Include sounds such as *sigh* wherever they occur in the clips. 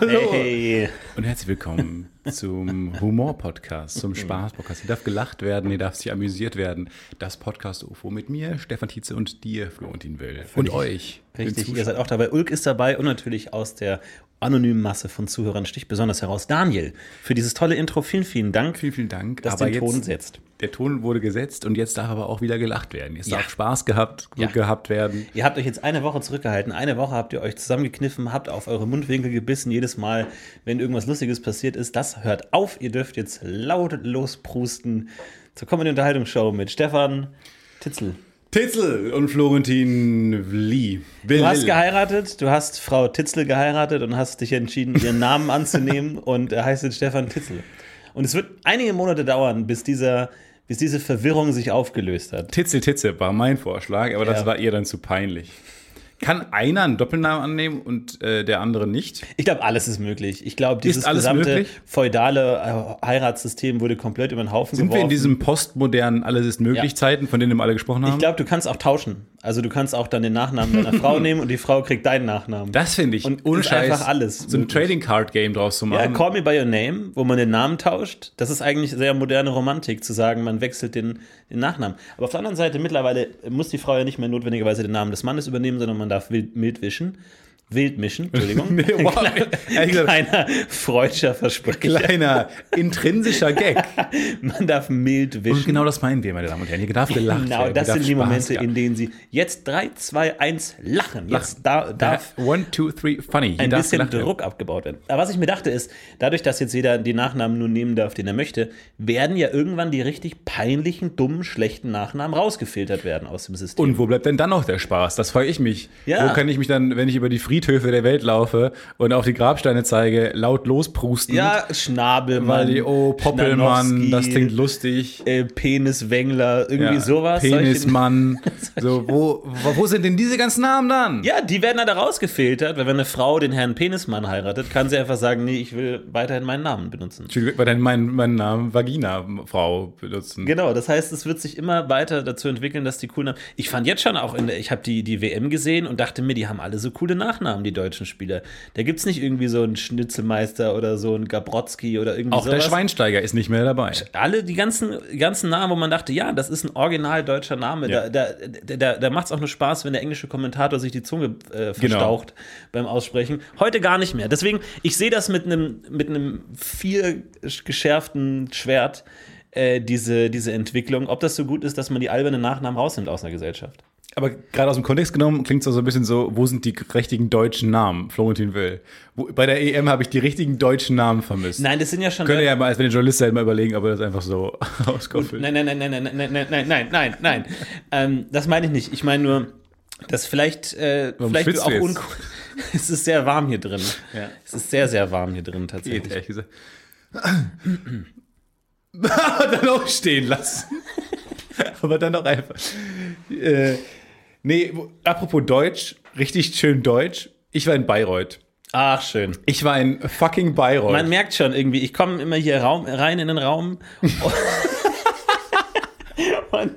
Hallo. Hey. Und herzlich willkommen zum Humor-Podcast, zum Spaß-Podcast. Hier darf gelacht werden, hier darf sich amüsiert werden. Das Podcast-UFO mit mir, Stefan Tietze und dir, Florentin Will. Und euch. Richtig, ihr seid auch dabei. Ulk ist dabei und natürlich aus der anonymen Masse von Zuhörern sticht besonders heraus Daniel für dieses tolle Intro. Vielen, vielen Dank, Vielen, vielen Dank. dass den Ton setzt. Der Ton wurde gesetzt und jetzt darf aber auch wieder gelacht werden. Jetzt Ja. darf Spaß gehabt, Ja. gehabt werden. Ihr habt euch jetzt eine Woche zurückgehalten. Eine Woche habt ihr euch zusammengekniffen, habt auf eure Mundwinkel gebissen, jedes Mal, wenn irgendwas Lustiges passiert ist. Das hört auf. Ihr dürft jetzt laut losprusten zur Comedy Unterhaltungsshow mit Stefan Titzel. Titzel und Florentin Lee. Will, Du hast geheiratet, du hast Frau Titzel geheiratet und hast dich entschieden, ihren Namen anzunehmen *laughs* und er heißt jetzt Stefan Titzel. Und es wird einige Monate dauern, bis, dieser, bis diese Verwirrung sich aufgelöst hat. Titzel, Titze war mein Vorschlag, aber das Ja. war ihr dann zu peinlich. Kann einer einen Doppelnamen annehmen und äh, der andere nicht? Ich glaube, alles ist möglich. Ich glaube, dieses gesamte möglich? feudale äh, Heiratssystem wurde komplett über den Haufen Sind wir geworfen. in diesem postmodernen Alles ist möglich Ja. Zeiten, von denen wir alle gesprochen haben? ich glaube, du kannst auch tauschen. Also du kannst auch dann den Nachnamen deiner Frau *laughs* nehmen und die Frau kriegt deinen Nachnamen. das finde ich Und ohne ist Scheiß. einfach alles So ein. Trading Card Game draus zu Ja, machen. Call Me By Your Name, wo man den Namen tauscht, das ist eigentlich sehr moderne Romantik, zu sagen, man wechselt den, den Nachnamen. Aber auf der anderen Seite, mittlerweile muss die Frau ja nicht mehr notwendigerweise den Namen des Mannes übernehmen, sondern man darf mild wischen. Wild mischen, Entschuldigung. *laughs* Nee, wow. Kleiner, kleiner freudscher Versprecher. Kleiner intrinsischer Gag. *laughs* Man darf mild wischen. Und genau das meinen wir, meine Damen und Herren. Hier darf gelacht Genau, das sind die Momente, gehabt in denen sie jetzt 3, 2, 1 lachen. Jetzt da, darf One, two, three, funny. Hier ein bisschen gelacht werden. Druck abgebaut werden. Aber was ich mir dachte ist, dadurch, dass jetzt jeder die Nachnamen nur nehmen darf, den er möchte, werden ja irgendwann die richtig peinlichen, dummen, schlechten Nachnamen rausgefiltert werden aus dem System. Und wo bleibt denn dann noch der Spaß? Das frage ich mich. Ja. Wo kann ich mich dann, wenn ich über die Friedhöfe der Welt laufe und auf die Grabsteine zeige, laut losprusten? ja, Schnabelmann, Weil die, oh, Poppelmann, das klingt lustig. äh, Peniswängler, irgendwie Ja, sowas. Penismann. *laughs* so, wo, wo, sind denn diese ganzen Namen dann? Ja, die werden dann da rausgefiltert, weil wenn eine Frau den Herrn Penismann heiratet, kann sie einfach sagen, nee, ich will weiterhin meinen Namen benutzen. Entschuldigung, weil dann meinen mein Namen Vagina-Frau benutzen. Genau, das heißt, es wird sich immer weiter dazu entwickeln, dass die coolen Namen. Ich fand jetzt schon auch in der, ich habe die, die WM gesehen und dachte mir, die haben alle so coole Nachnamen, die deutschen Spieler. Da gibt es nicht irgendwie so einen Schnitzelmeister oder so einen Gabrotzki oder irgendwie Auch der sowas. Schweinsteiger ist nicht mehr dabei. alle die ganzen, ganzen Namen, wo man dachte, ja, das ist ein original deutscher Name. Ja. Da, da, da, da macht es auch nur Spaß, wenn der englische Kommentator sich die Zunge äh, Genau. verstaucht beim Aussprechen. Heute gar nicht mehr. Deswegen, ich sehe das mit einem mit einem geschärften Schwert, äh, diese, diese Entwicklung. Ob das so gut ist, dass man die albernen Nachnamen rausnimmt aus einer Gesellschaft. Aber gerade aus dem Kontext genommen klingt es so ein bisschen so, wo sind die richtigen deutschen Namen? Florentin Will. Wo, bei der EM habe ich die richtigen deutschen Namen vermisst. Nein, das sind ja schon. Könnt ihr ja mal, als wenn ihr Journalist seid, mal überlegen, ob ihr das einfach so *laughs* rauskommt. Nein, nein, nein, nein, nein, nein, nein, nein, nein, nein, nein. ähm, das meine ich nicht. Ich meine nur, dass vielleicht, äh, vielleicht schwitzt auch uncool. *laughs* es ist sehr warm hier drin. Ja. Es ist sehr, sehr warm hier drin Geht, tatsächlich. ehrlich gesagt. *clears throat* *laughs* dann auch stehen lassen. *laughs* Aber dann doch einfach. Äh, nee, apropos Deutsch, richtig schön Deutsch. Ich war in Bayreuth. Ach, schön. Ich war in fucking Bayreuth. Man merkt schon irgendwie, ich komme immer hier Raum, rein in den Raum *laughs* und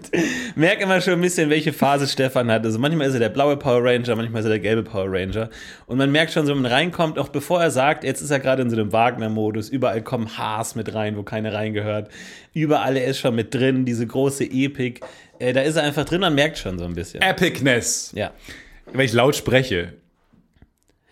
merke immer schon ein bisschen, welche Phase Stefan hat. Also manchmal ist er der blaue Power Ranger, manchmal ist er der gelbe Power Ranger. Und man merkt schon, so wenn man reinkommt, auch bevor er sagt, jetzt ist er gerade in so einem Wagner-Modus, überall kommen Haars mit rein, wo keine reingehört. Überall er ist schon mit drin, diese große Epik. Äh, da ist er einfach drin, man merkt schon so ein bisschen. Epicness. Ja. Weil ich laut spreche.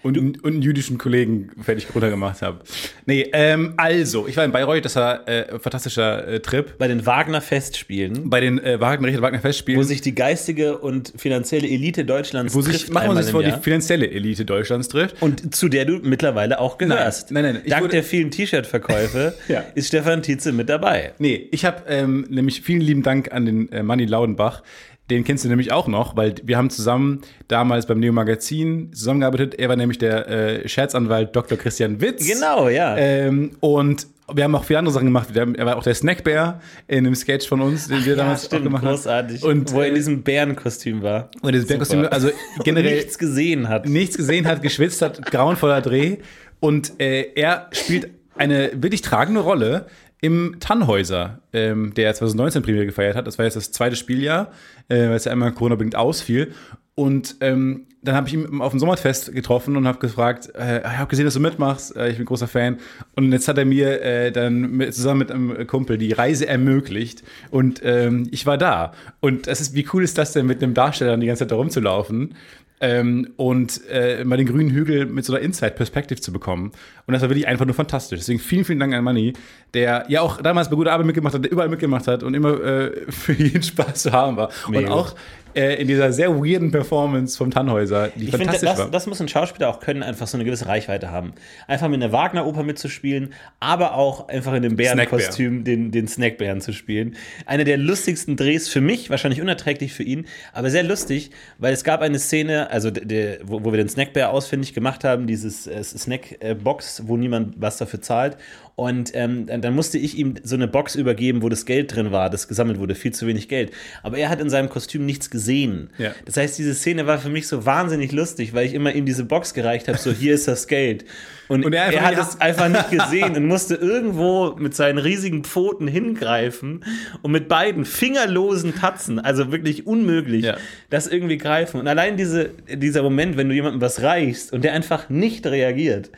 Und, und einen jüdischen Kollegen fertig runtergemacht habe. Nee, ähm, also, ich war in Bayreuth, das war äh, ein fantastischer äh, Trip. Bei den Wagner-Festspielen, Bei den äh, Wagner, Richard Wagner Festspielen. wo sich die geistige und finanzielle Elite Deutschlands wo sich, trifft machen wir uns vor, die finanzielle Elite Deutschlands trifft. Und zu der du mittlerweile auch gehörst. Nein, nein, nein. Dank der vielen T-Shirt-Verkäufe *laughs* Ja. ist Stefan Tietze mit dabei. Nee, ich habe ähm, nämlich vielen lieben Dank an den äh, Manni Laudenbach. Den kennst du nämlich auch noch, weil wir haben zusammen damals beim Neo Magazin zusammengearbeitet. Er war nämlich der äh, Scherzanwalt Dr. Christian Witz. Genau, ja. Ähm, und wir haben auch viele andere Sachen gemacht. Haben, er war auch der Snackbär in einem Sketch von uns, den wir ja, damals auch stimmt, gemacht haben. großartig. Und, Wo er in äh, diesem Bärenkostüm war. Und dieses Bärkostüm, Super. also *laughs* generell nichts gesehen hat. nichts gesehen hat, geschwitzt hat, grauenvoller Dreh. Und äh, er spielt eine wirklich tragende Rolle im Tannhäuser, ähm, der 2019 Premiere gefeiert hat. Das war jetzt das zweite Spieljahr, äh, weil es ja einmal Corona-bedingt ausfiel. Und ähm, dann habe ich ihn auf dem Sommerfest getroffen und habe gefragt, äh, ich habe gesehen, dass du mitmachst, äh, ich bin großer Fan. Und jetzt hat er mir äh, dann mit, zusammen mit einem Kumpel die Reise ermöglicht und ähm, ich war da. Und das ist, wie cool ist das denn, mit einem Darsteller die ganze Zeit da rumzulaufen? Ähm, und äh, mal den grünen Hügel mit so einer Inside-Perspektive zu bekommen. Und das war wirklich einfach nur fantastisch. Deswegen vielen, vielen Dank an Manni, der ja auch damals bei Gute Arbeit mitgemacht hat, der überall mitgemacht hat und immer äh, *laughs* für jeden Spaß zu haben war. Mega und auch äh, in dieser sehr weirden Performance vom Tannhäuser, die Ich finde, fantastisch das, war. das muss ein Schauspieler auch können, einfach so eine gewisse Reichweite haben. Einfach mit einer Wagner-Oper mitzuspielen, aber auch einfach in dem Bärenkostüm den, den Snackbären zu spielen. Einer der lustigsten Drehs für mich, wahrscheinlich unerträglich für ihn, aber sehr lustig, weil es gab eine Szene, also der, wo, wo wir den Snackbär ausfindig gemacht haben, dieses äh, Snackbox, wo niemand was dafür zahlt. Und ähm, dann musste ich ihm so eine Box übergeben, wo das Geld drin war, das gesammelt wurde, viel zu wenig Geld. Aber er hat in seinem Kostüm nichts gesehen. Ja. Das heißt, diese Szene war für mich so wahnsinnig lustig, weil ich immer ihm diese Box gereicht habe, so hier ist das Geld. Und, Und er er, hat es einfach nicht gesehen und musste irgendwo mit seinen riesigen Pfoten hingreifen und mit beiden fingerlosen Tatzen, also wirklich unmöglich, Ja. das irgendwie greifen. Und allein diese, dieser Moment, wenn du jemandem was reichst und der einfach nicht reagiert,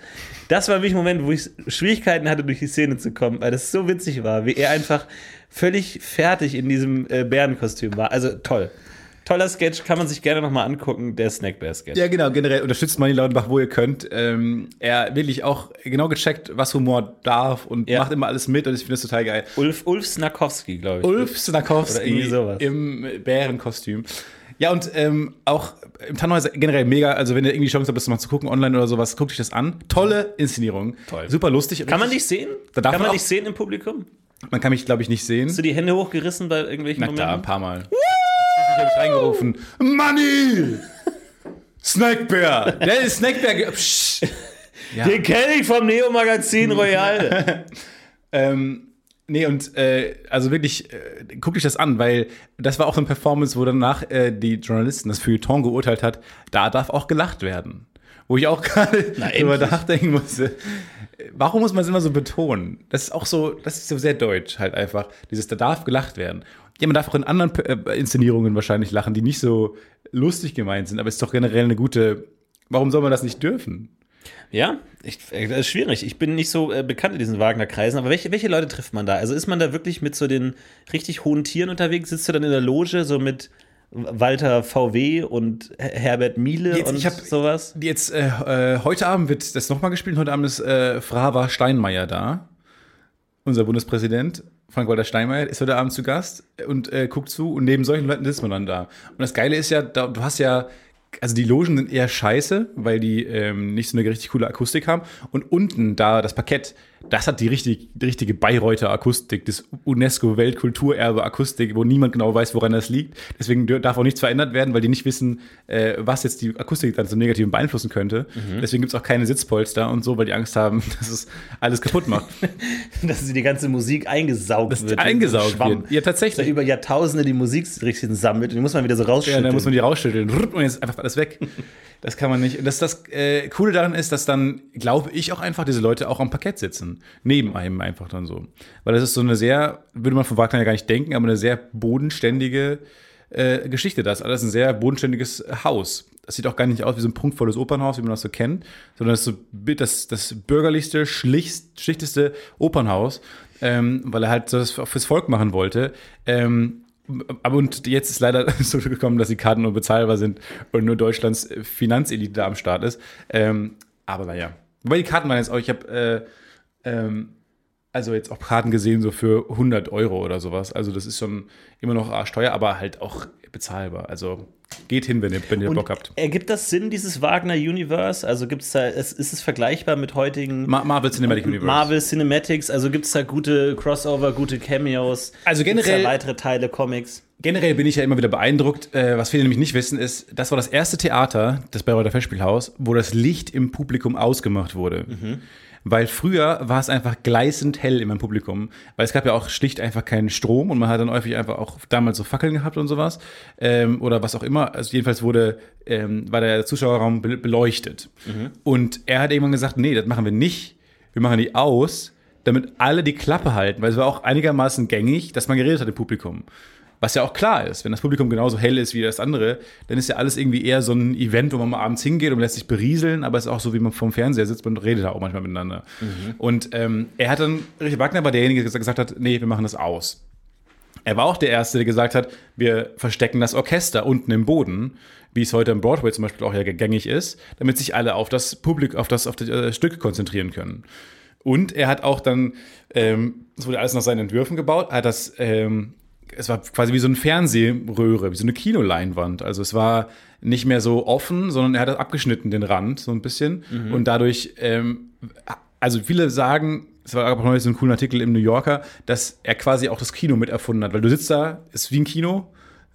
das war wirklich ein Moment, wo ich Schwierigkeiten hatte, durch die Szene zu kommen, weil das so witzig war, wie er einfach völlig fertig in diesem äh, Bärenkostüm war. Also toll. Toller Sketch, kann man sich gerne nochmal angucken, der Snackbear-Sketch. Ja, genau, generell unterstützt Manni Lautenbach, wo ihr könnt. Ähm, er wirklich auch genau gecheckt, was Humor darf und Ja. macht immer alles mit und ich finde das total geil. Ulf, Ulf Snakowski, glaube ich. Ulf Oder Snakowski irgendwie sowas. im Bärenkostüm. Ja, und ähm, auch im Tannhäuser generell mega, also wenn ihr irgendwie die Chance habt, das mal zu gucken online oder sowas, guckt euch das an. Tolle Inszenierung. Toll. Super lustig. Kann man dich sehen? Da darf kann man dich sehen im Publikum? Man kann mich, glaube ich, nicht sehen. Hast du die Hände hochgerissen bei irgendwelchen Na klar, ein Momenten? paar Mal. Ich habe reingerufen. Money! Snackbär! Der ist Snackbär. Psch. Ja. Den kenne ich vom Neo-Magazin *laughs* Royal. Ähm, nee, und äh, also wirklich, äh, guck dich das an, weil das war auch so eine Performance, wo danach äh, die Journalisten das Feuilleton geurteilt hat, da darf auch gelacht werden. Wo ich auch *laughs* gerade drüber nachdenken musste. Warum muss man es immer so betonen? Das ist auch so, das ist so sehr deutsch halt einfach. Dieses, da darf gelacht werden. Ja, man darf auch in anderen äh, Inszenierungen wahrscheinlich lachen, die nicht so lustig gemeint sind, aber es ist doch generell eine gute. Warum soll man das nicht dürfen? Ja, ich, äh, das ist schwierig. Ich bin nicht so äh, bekannt in diesen Wagner-Kreisen, aber welche, welche Leute trifft man da? Also ist man da wirklich mit so den richtig hohen Tieren unterwegs? Sitzt du dann in der Loge so mit Walter VW und Her- Herbert Miele Jetzt, und ich hab- sowas? Jetzt, äh, äh, heute Abend wird das nochmal gespielt. Heute Abend ist äh, Frava Steinmeier da. Unser Bundespräsident, Frank-Walter Steinmeier, ist heute Abend zu Gast und äh, guckt zu. Und neben solchen Leuten sitzt man dann da. Und das Geile ist ja, da, du hast ja, also die Logen sind eher scheiße, weil die ähm, nicht so eine richtig coole Akustik haben. Und unten da das Parkett, das hat die, richtig, die richtige Bayreuther Akustik, das UNESCO-Weltkulturerbe Akustik, wo niemand genau weiß, woran das liegt. Deswegen darf auch nichts verändert werden, weil die nicht wissen, äh, was jetzt die Akustik dann so negativ beeinflussen könnte. Deswegen gibt es auch keine Sitzpolster und so, weil die Angst haben, *laughs* dass es alles kaputt macht. *laughs* Dass sie die ganze Musik eingesaugt Dass wird. eingesaugt Schwamm. wird. Ja, tatsächlich. Da über Jahrtausende die Musikrichtungen sammelt und die muss man wieder so Ja, rausschütteln. dann muss man die rausschütteln und jetzt ist einfach alles weg. *laughs* Das kann man nicht. Und das, das äh, Coole daran ist, dass dann, glaube ich, auch einfach diese Leute auch am Parkett sitzen. Neben einem einfach dann so. Weil das ist so eine sehr, würde man von Wagner ja gar nicht denken, aber eine sehr bodenständige äh, Geschichte. Das ist alles ein sehr bodenständiges Haus. Das sieht auch gar nicht aus wie so ein prunkvolles Opernhaus, wie man das so kennt, sondern das ist so das, das bürgerlichste, schlicht, schlichteste Opernhaus, ähm, weil er halt das fürs Volk machen wollte. Ähm, aber und jetzt ist leider *laughs* so gekommen, dass die Karten nur bezahlbar sind und nur Deutschlands Finanzelite da am Start ist. Ähm, aber naja. Wobei die Karten waren jetzt auch, ich habe äh, ähm, also jetzt auch Karten gesehen, so für 100 Euro oder sowas. Also das ist schon immer noch arschteuer, aber halt auch bezahlbar. Also geht hin, wenn ihr, wenn ihr Und Bock habt. Ergibt das Sinn, dieses Wagner-Universe? Also gibt's da, ist, ist es vergleichbar mit heutigen Ma Marvel Cinematic Universe. Marvel Cinematics? Also gibt es da gute Crossover, gute Cameos? Also generell- weitere Teile, Comics? Generell bin ich ja immer wieder beeindruckt. Äh, was viele nämlich nicht wissen, ist, das war das erste Theater, das Bayreuther Festspielhaus, wo das Licht im Publikum ausgemacht wurde. Weil früher war es einfach gleißend hell in meinem Publikum, weil es gab ja auch schlicht einfach keinen Strom und man hat dann häufig einfach auch damals so Fackeln gehabt und sowas ähm, oder was auch immer. Also jedenfalls wurde ähm, war der Zuschauerraum be beleuchtet und er hat irgendwann gesagt, nee, das machen wir nicht. Wir machen die aus, damit alle die Klappe halten, weil es war auch einigermaßen gängig, dass man geredet hat im Publikum. Was ja auch klar ist, wenn das Publikum genauso hell ist wie das andere, dann ist ja alles irgendwie eher so ein Event, wo man mal abends hingeht und lässt sich berieseln, aber es ist auch so, wie man vom Fernseher sitzt, man redet da auch manchmal miteinander. Mhm. Und ähm, er hat dann, Richard Wagner war derjenige, der gesagt hat, nee, wir machen das aus. Er war auch der Erste, der gesagt hat, wir verstecken das Orchester unten im Boden, wie es heute im Broadway zum Beispiel auch ja gängig ist, damit sich alle auf das Publikum, auf das, auf das äh, Stück konzentrieren können. Und er hat auch dann, ähm, es wurde alles nach seinen Entwürfen gebaut, hat das ähm, es war quasi wie so eine Fernsehröhre, wie so eine Kinoleinwand. Also es war nicht mehr so offen, sondern er hat das abgeschnitten, den Rand, so ein bisschen. Mhm. Und dadurch, ähm, also viele sagen, es war aber noch so ein cooler Artikel im New Yorker, dass er quasi auch das Kino mit erfunden hat, weil du sitzt da, ist wie ein Kino,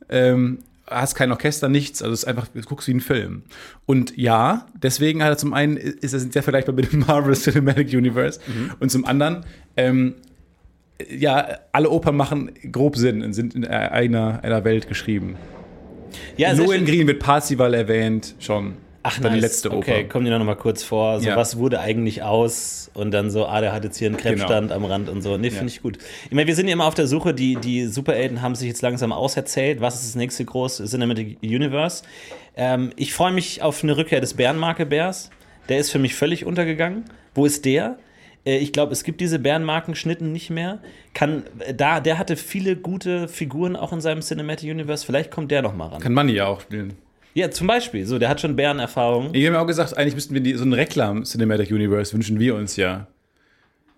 ähm, hast kein Orchester, nichts, also es ist einfach, du guckst wie ein Film. Und ja, deswegen hat er zum einen, ist er sehr vergleichbar mit dem *laughs* Marvel Cinematic Universe mhm. und zum anderen, ähm, ja, alle Opern machen grob Sinn und sind in einer, einer Welt geschrieben. Ja, Lohengrin Green wird Parzival erwähnt, schon. Ach, dann nice. die letzte Oper. Okay, kommen die noch mal kurz vor. So, ja. was wurde eigentlich aus? Und dann so, ah, der hat jetzt hier einen Krebsstand genau. am Rand und so. Nee, finde ja. ich gut. Ich meine, wir sind ja immer auf der Suche. Die, die Superhelden haben sich jetzt langsam auserzählt. Was ist das nächste große Cinematic Universe? Ähm, ich freue mich auf eine Rückkehr des Bärenmarke Bärs. Der ist für mich völlig untergegangen. Wo ist der? Äh, ich glaube, es gibt diese Bärenmarkenschnitten nicht mehr. Kann, äh, da, der hatte viele gute Figuren auch in seinem Cinematic Universe. Vielleicht kommt der noch mal ran. Kann Manny ja auch spielen. Ja, zum Beispiel. So, der hat schon Bärenerfahrung. Ich habe mir auch gesagt, eigentlich müssten wir die, so ein Reklam-Cinematic Universe wünschen wir uns ja.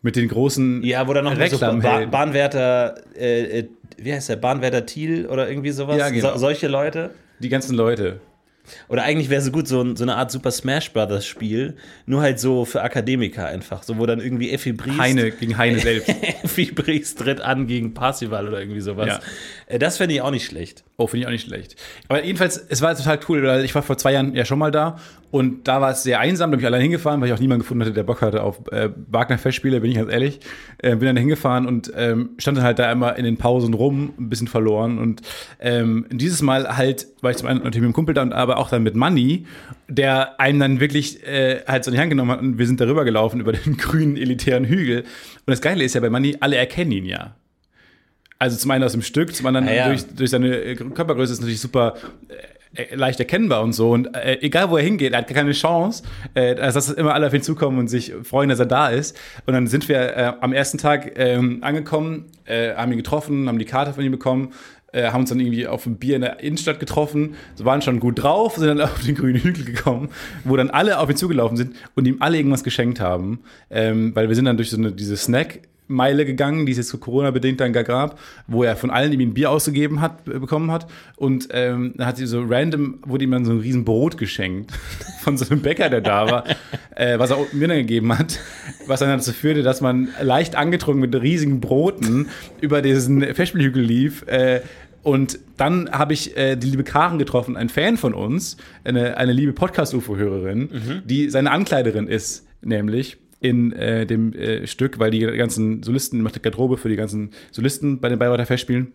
Mit den großen Ja, wo dann noch so ba Bahnwärter, äh, äh, wie heißt der, Bahnwärter Thiel oder irgendwie sowas? Ja, genau. So, solche Leute. Die ganzen Leute. Oder eigentlich wäre es gut, so, so, eine Art Super Smash Brothers Spiel, nur halt so für Akademiker einfach, so wo dann irgendwie Effi Briest. Heine gegen Heine selbst. *laughs* Effi Briest tritt an gegen Parsival oder irgendwie sowas. Ja. Äh, das fände ich auch nicht schlecht. Oh, finde ich auch nicht schlecht. Aber jedenfalls, es war total cool, weil ich war vor zwei Jahren ja schon mal da und da war es sehr einsam, da bin ich allein hingefahren, weil ich auch niemanden gefunden hatte, der Bock hatte auf äh, Wagner-Festspiele, bin ich ganz ehrlich. Äh, bin dann hingefahren und ähm, stand dann halt da immer in den Pausen rum, ein bisschen verloren. Und ähm, dieses Mal halt war ich zum einen natürlich mit dem Kumpel da aber auch dann mit Manny, der einem dann wirklich äh, halt so in die Hand genommen hat und wir sind darüber gelaufen, über den *laughs* grünen elitären Hügel. Und das Geile ist ja bei Manny, alle erkennen ihn ja. Also zum einen aus dem Stück, zum anderen ah, ja. durch, durch seine äh, Körpergröße ist natürlich super äh, äh, leicht erkennbar und so. Und äh, egal, wo er hingeht, er hat keine Chance, äh, dass immer alle auf ihn zukommen und sich freuen, dass er da ist. Und dann sind wir äh, am ersten Tag ähm, angekommen, haben ihn getroffen, haben die Karte von ihm bekommen, haben uns dann irgendwie auf ein Bier in der Innenstadt getroffen, waren schon gut drauf, sind dann *laughs* auf den grünen Hügel gekommen, wo dann alle auf ihn zugelaufen sind und ihm alle irgendwas geschenkt haben. Ähm, weil wir sind dann durch so eine, diese Snack- Meile gegangen, die es jetzt so Corona-bedingt dann gab, wo er von allen ihm ein Bier ausgegeben hat, äh, bekommen hat. Und ähm, dann hat sie so random, wurde ihm dann so ein riesen Brot geschenkt *laughs* von so einem Bäcker, der da war, äh, was er mir dann gegeben hat, was dann dazu führte, dass man leicht angetrunken mit riesigen Broten über diesen Festspielhügel lief. Äh, und dann habe ich äh, die liebe Karen getroffen, ein Fan von uns, eine, eine liebe Podcast-UFO-Hörerin, mhm. die seine Ankleiderin ist, nämlich in äh, dem äh, Stück, weil die ganzen Solisten, macht die Garderobe für die ganzen Solisten bei den Bayreuther Festspielen.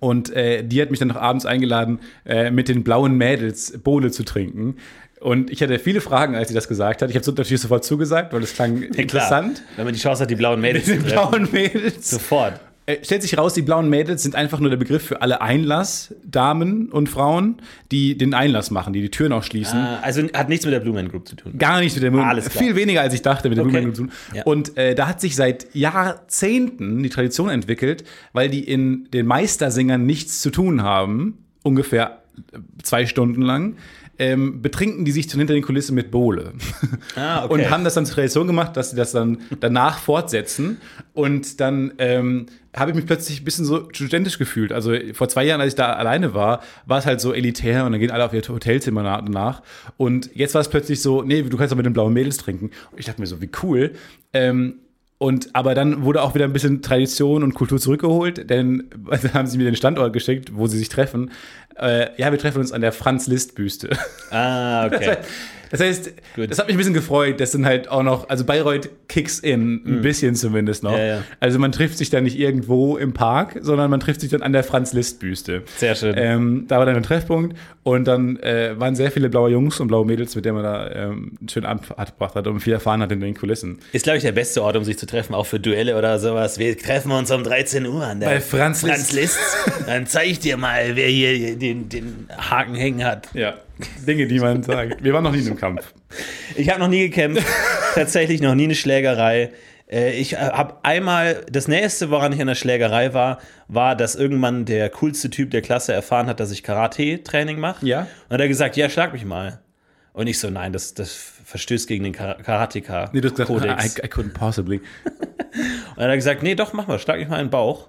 Und äh, die hat mich dann noch abends eingeladen, äh, mit den blauen Mädels Bohle zu trinken. Und ich hatte viele Fragen, als sie das gesagt hat. Ich habe natürlich sofort zugesagt, weil es klang ja, interessant. Wenn man die Chance hat, die blauen *laughs* Mädels den blauen Mädels. Sofort. Äh, stellt sich raus, die blauen Mädels sind einfach nur der Begriff für alle Einlassdamen und Frauen, die den Einlass machen, die die Türen auch schließen. Ah, also hat nichts mit der Blue Man Group zu tun. Gar nichts mit der Blue Man Group. Viel weniger als ich dachte mit der okay. Blue Man Group zu tun. Ja. Und äh, da hat sich seit Jahrzehnten die Tradition entwickelt, weil die in den Meistersingern nichts zu tun haben, ungefähr zwei Stunden lang ähm, betrinken die sich dann hinter den Kulissen mit Bohle. Ah, *laughs* okay. Und haben das dann zur Tradition gemacht, dass sie das dann danach fortsetzen. Und dann ähm, habe ich mich plötzlich ein bisschen so studentisch gefühlt. Also vor zwei Jahren, als ich da alleine war, war es halt so elitär und dann gehen alle auf ihr Hotelzimmer danach. Und jetzt war es plötzlich so, nee, du kannst auch mit den blauen Mädels trinken. Und ich dachte mir so, wie cool. Ähm, und aber dann wurde auch wieder ein bisschen Tradition und Kultur zurückgeholt, denn *laughs* also haben sie mir den Standort geschickt, wo sie sich treffen. Äh, ja, wir treffen uns an der Franz Liszt Büste. Ah, *laughs* okay. Das heißt, Gut. das hat mich ein bisschen gefreut, dass dann halt auch noch, also Bayreuth kicks in, ein bisschen zumindest noch. Ja, ja. Also man trifft sich dann nicht irgendwo im Park, sondern man trifft sich dann an der Franz-Liszt-Büste. Sehr schön. Ähm, da war dann ein Treffpunkt und dann äh, waren sehr viele blaue Jungs und blaue Mädels, mit denen man da ähm, einen schönen Abend verbracht hat und viel erfahren hat in den Kulissen. Ist, glaube ich, der beste Ort, um sich zu treffen, auch für Duelle oder sowas. Wir treffen uns um 13 Uhr an der Bei Franz Liszt. Franz Liszt. Dann zeige ich dir mal, wer hier den, den Haken hängen hat. Ja, Dinge, die man sagt. Wir waren noch nie in einem Kampf. Ich habe noch nie gekämpft, tatsächlich noch nie eine Schlägerei. Äh, Ich habe einmal, das nächste, woran ich an der Schlägerei war, war, dass irgendwann der coolste Typ der Klasse erfahren hat, dass ich Karate-Training mache. Ja. Und hat er gesagt, ja, schlag mich mal. Und ich so, nein, das, das verstößt gegen den Kar- Karateka-Kodex. Nee, du hast gesagt, I, *laughs* I couldn't possibly. Und dann hat er gesagt, nee, doch, mach mal, schlag mich mal in den Bauch.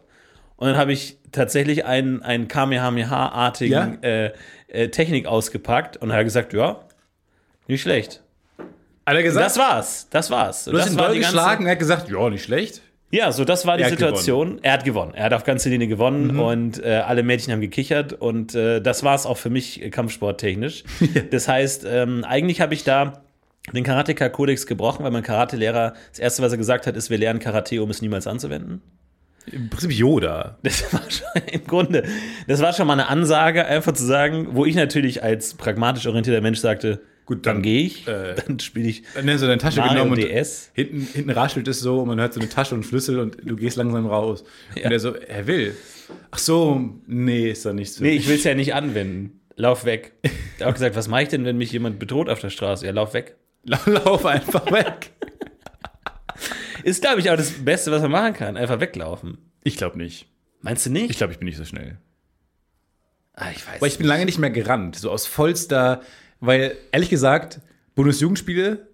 Und dann habe ich tatsächlich einen, einen Kamehameha-artigen Ja? äh, äh, Technik ausgepackt und er hat gesagt, ja, nicht schlecht. Hat er gesagt? Das war's, das war's. du hast ihn doll geschlagen, er hat gesagt, ja, nicht schlecht. Ja, so das war die Er Situation. Er hat gewonnen. Er hat auf ganze Linie gewonnen Mhm. und äh, alle Mädchen haben gekichert und äh, das war es auch für mich äh, kampfsporttechnisch. *laughs* Das heißt, ähm, eigentlich habe ich da den Karateka-Kodex gebrochen, weil mein Karatelehrer das erste, was er gesagt hat, ist, wir lernen Karate, um es niemals anzuwenden. Im Prinzip Yoda. *laughs* Das war schon im Grunde, das war schon mal eine Ansage, einfach zu sagen, wo ich natürlich als pragmatisch orientierter Mensch sagte, Gut, dann dann, gehe ich, äh, *laughs* dann spiele ich Dann hast du deine Tasche Mario genommen und DS. hinten, hinten raschelt es so und man hört so eine Tasche und Schlüssel und du gehst langsam raus. Und er so, er will. Ach so, nee, ist doch nicht so. Nee, ich will es ja nicht anwenden. Lauf weg. Er hat auch gesagt, was mache ich denn, wenn mich jemand bedroht auf der Straße? Ja, lauf weg. *laughs* Lauf einfach weg. Ist, glaube ich, auch das Beste, was man machen kann. Einfach weglaufen. Ich glaube nicht. Meinst du nicht? Ich glaube, ich bin nicht so schnell. ah, ich weiß. Aber ich bin lange nicht mehr gerannt, so aus vollster, weil ehrlich gesagt, Bundesjugendspiele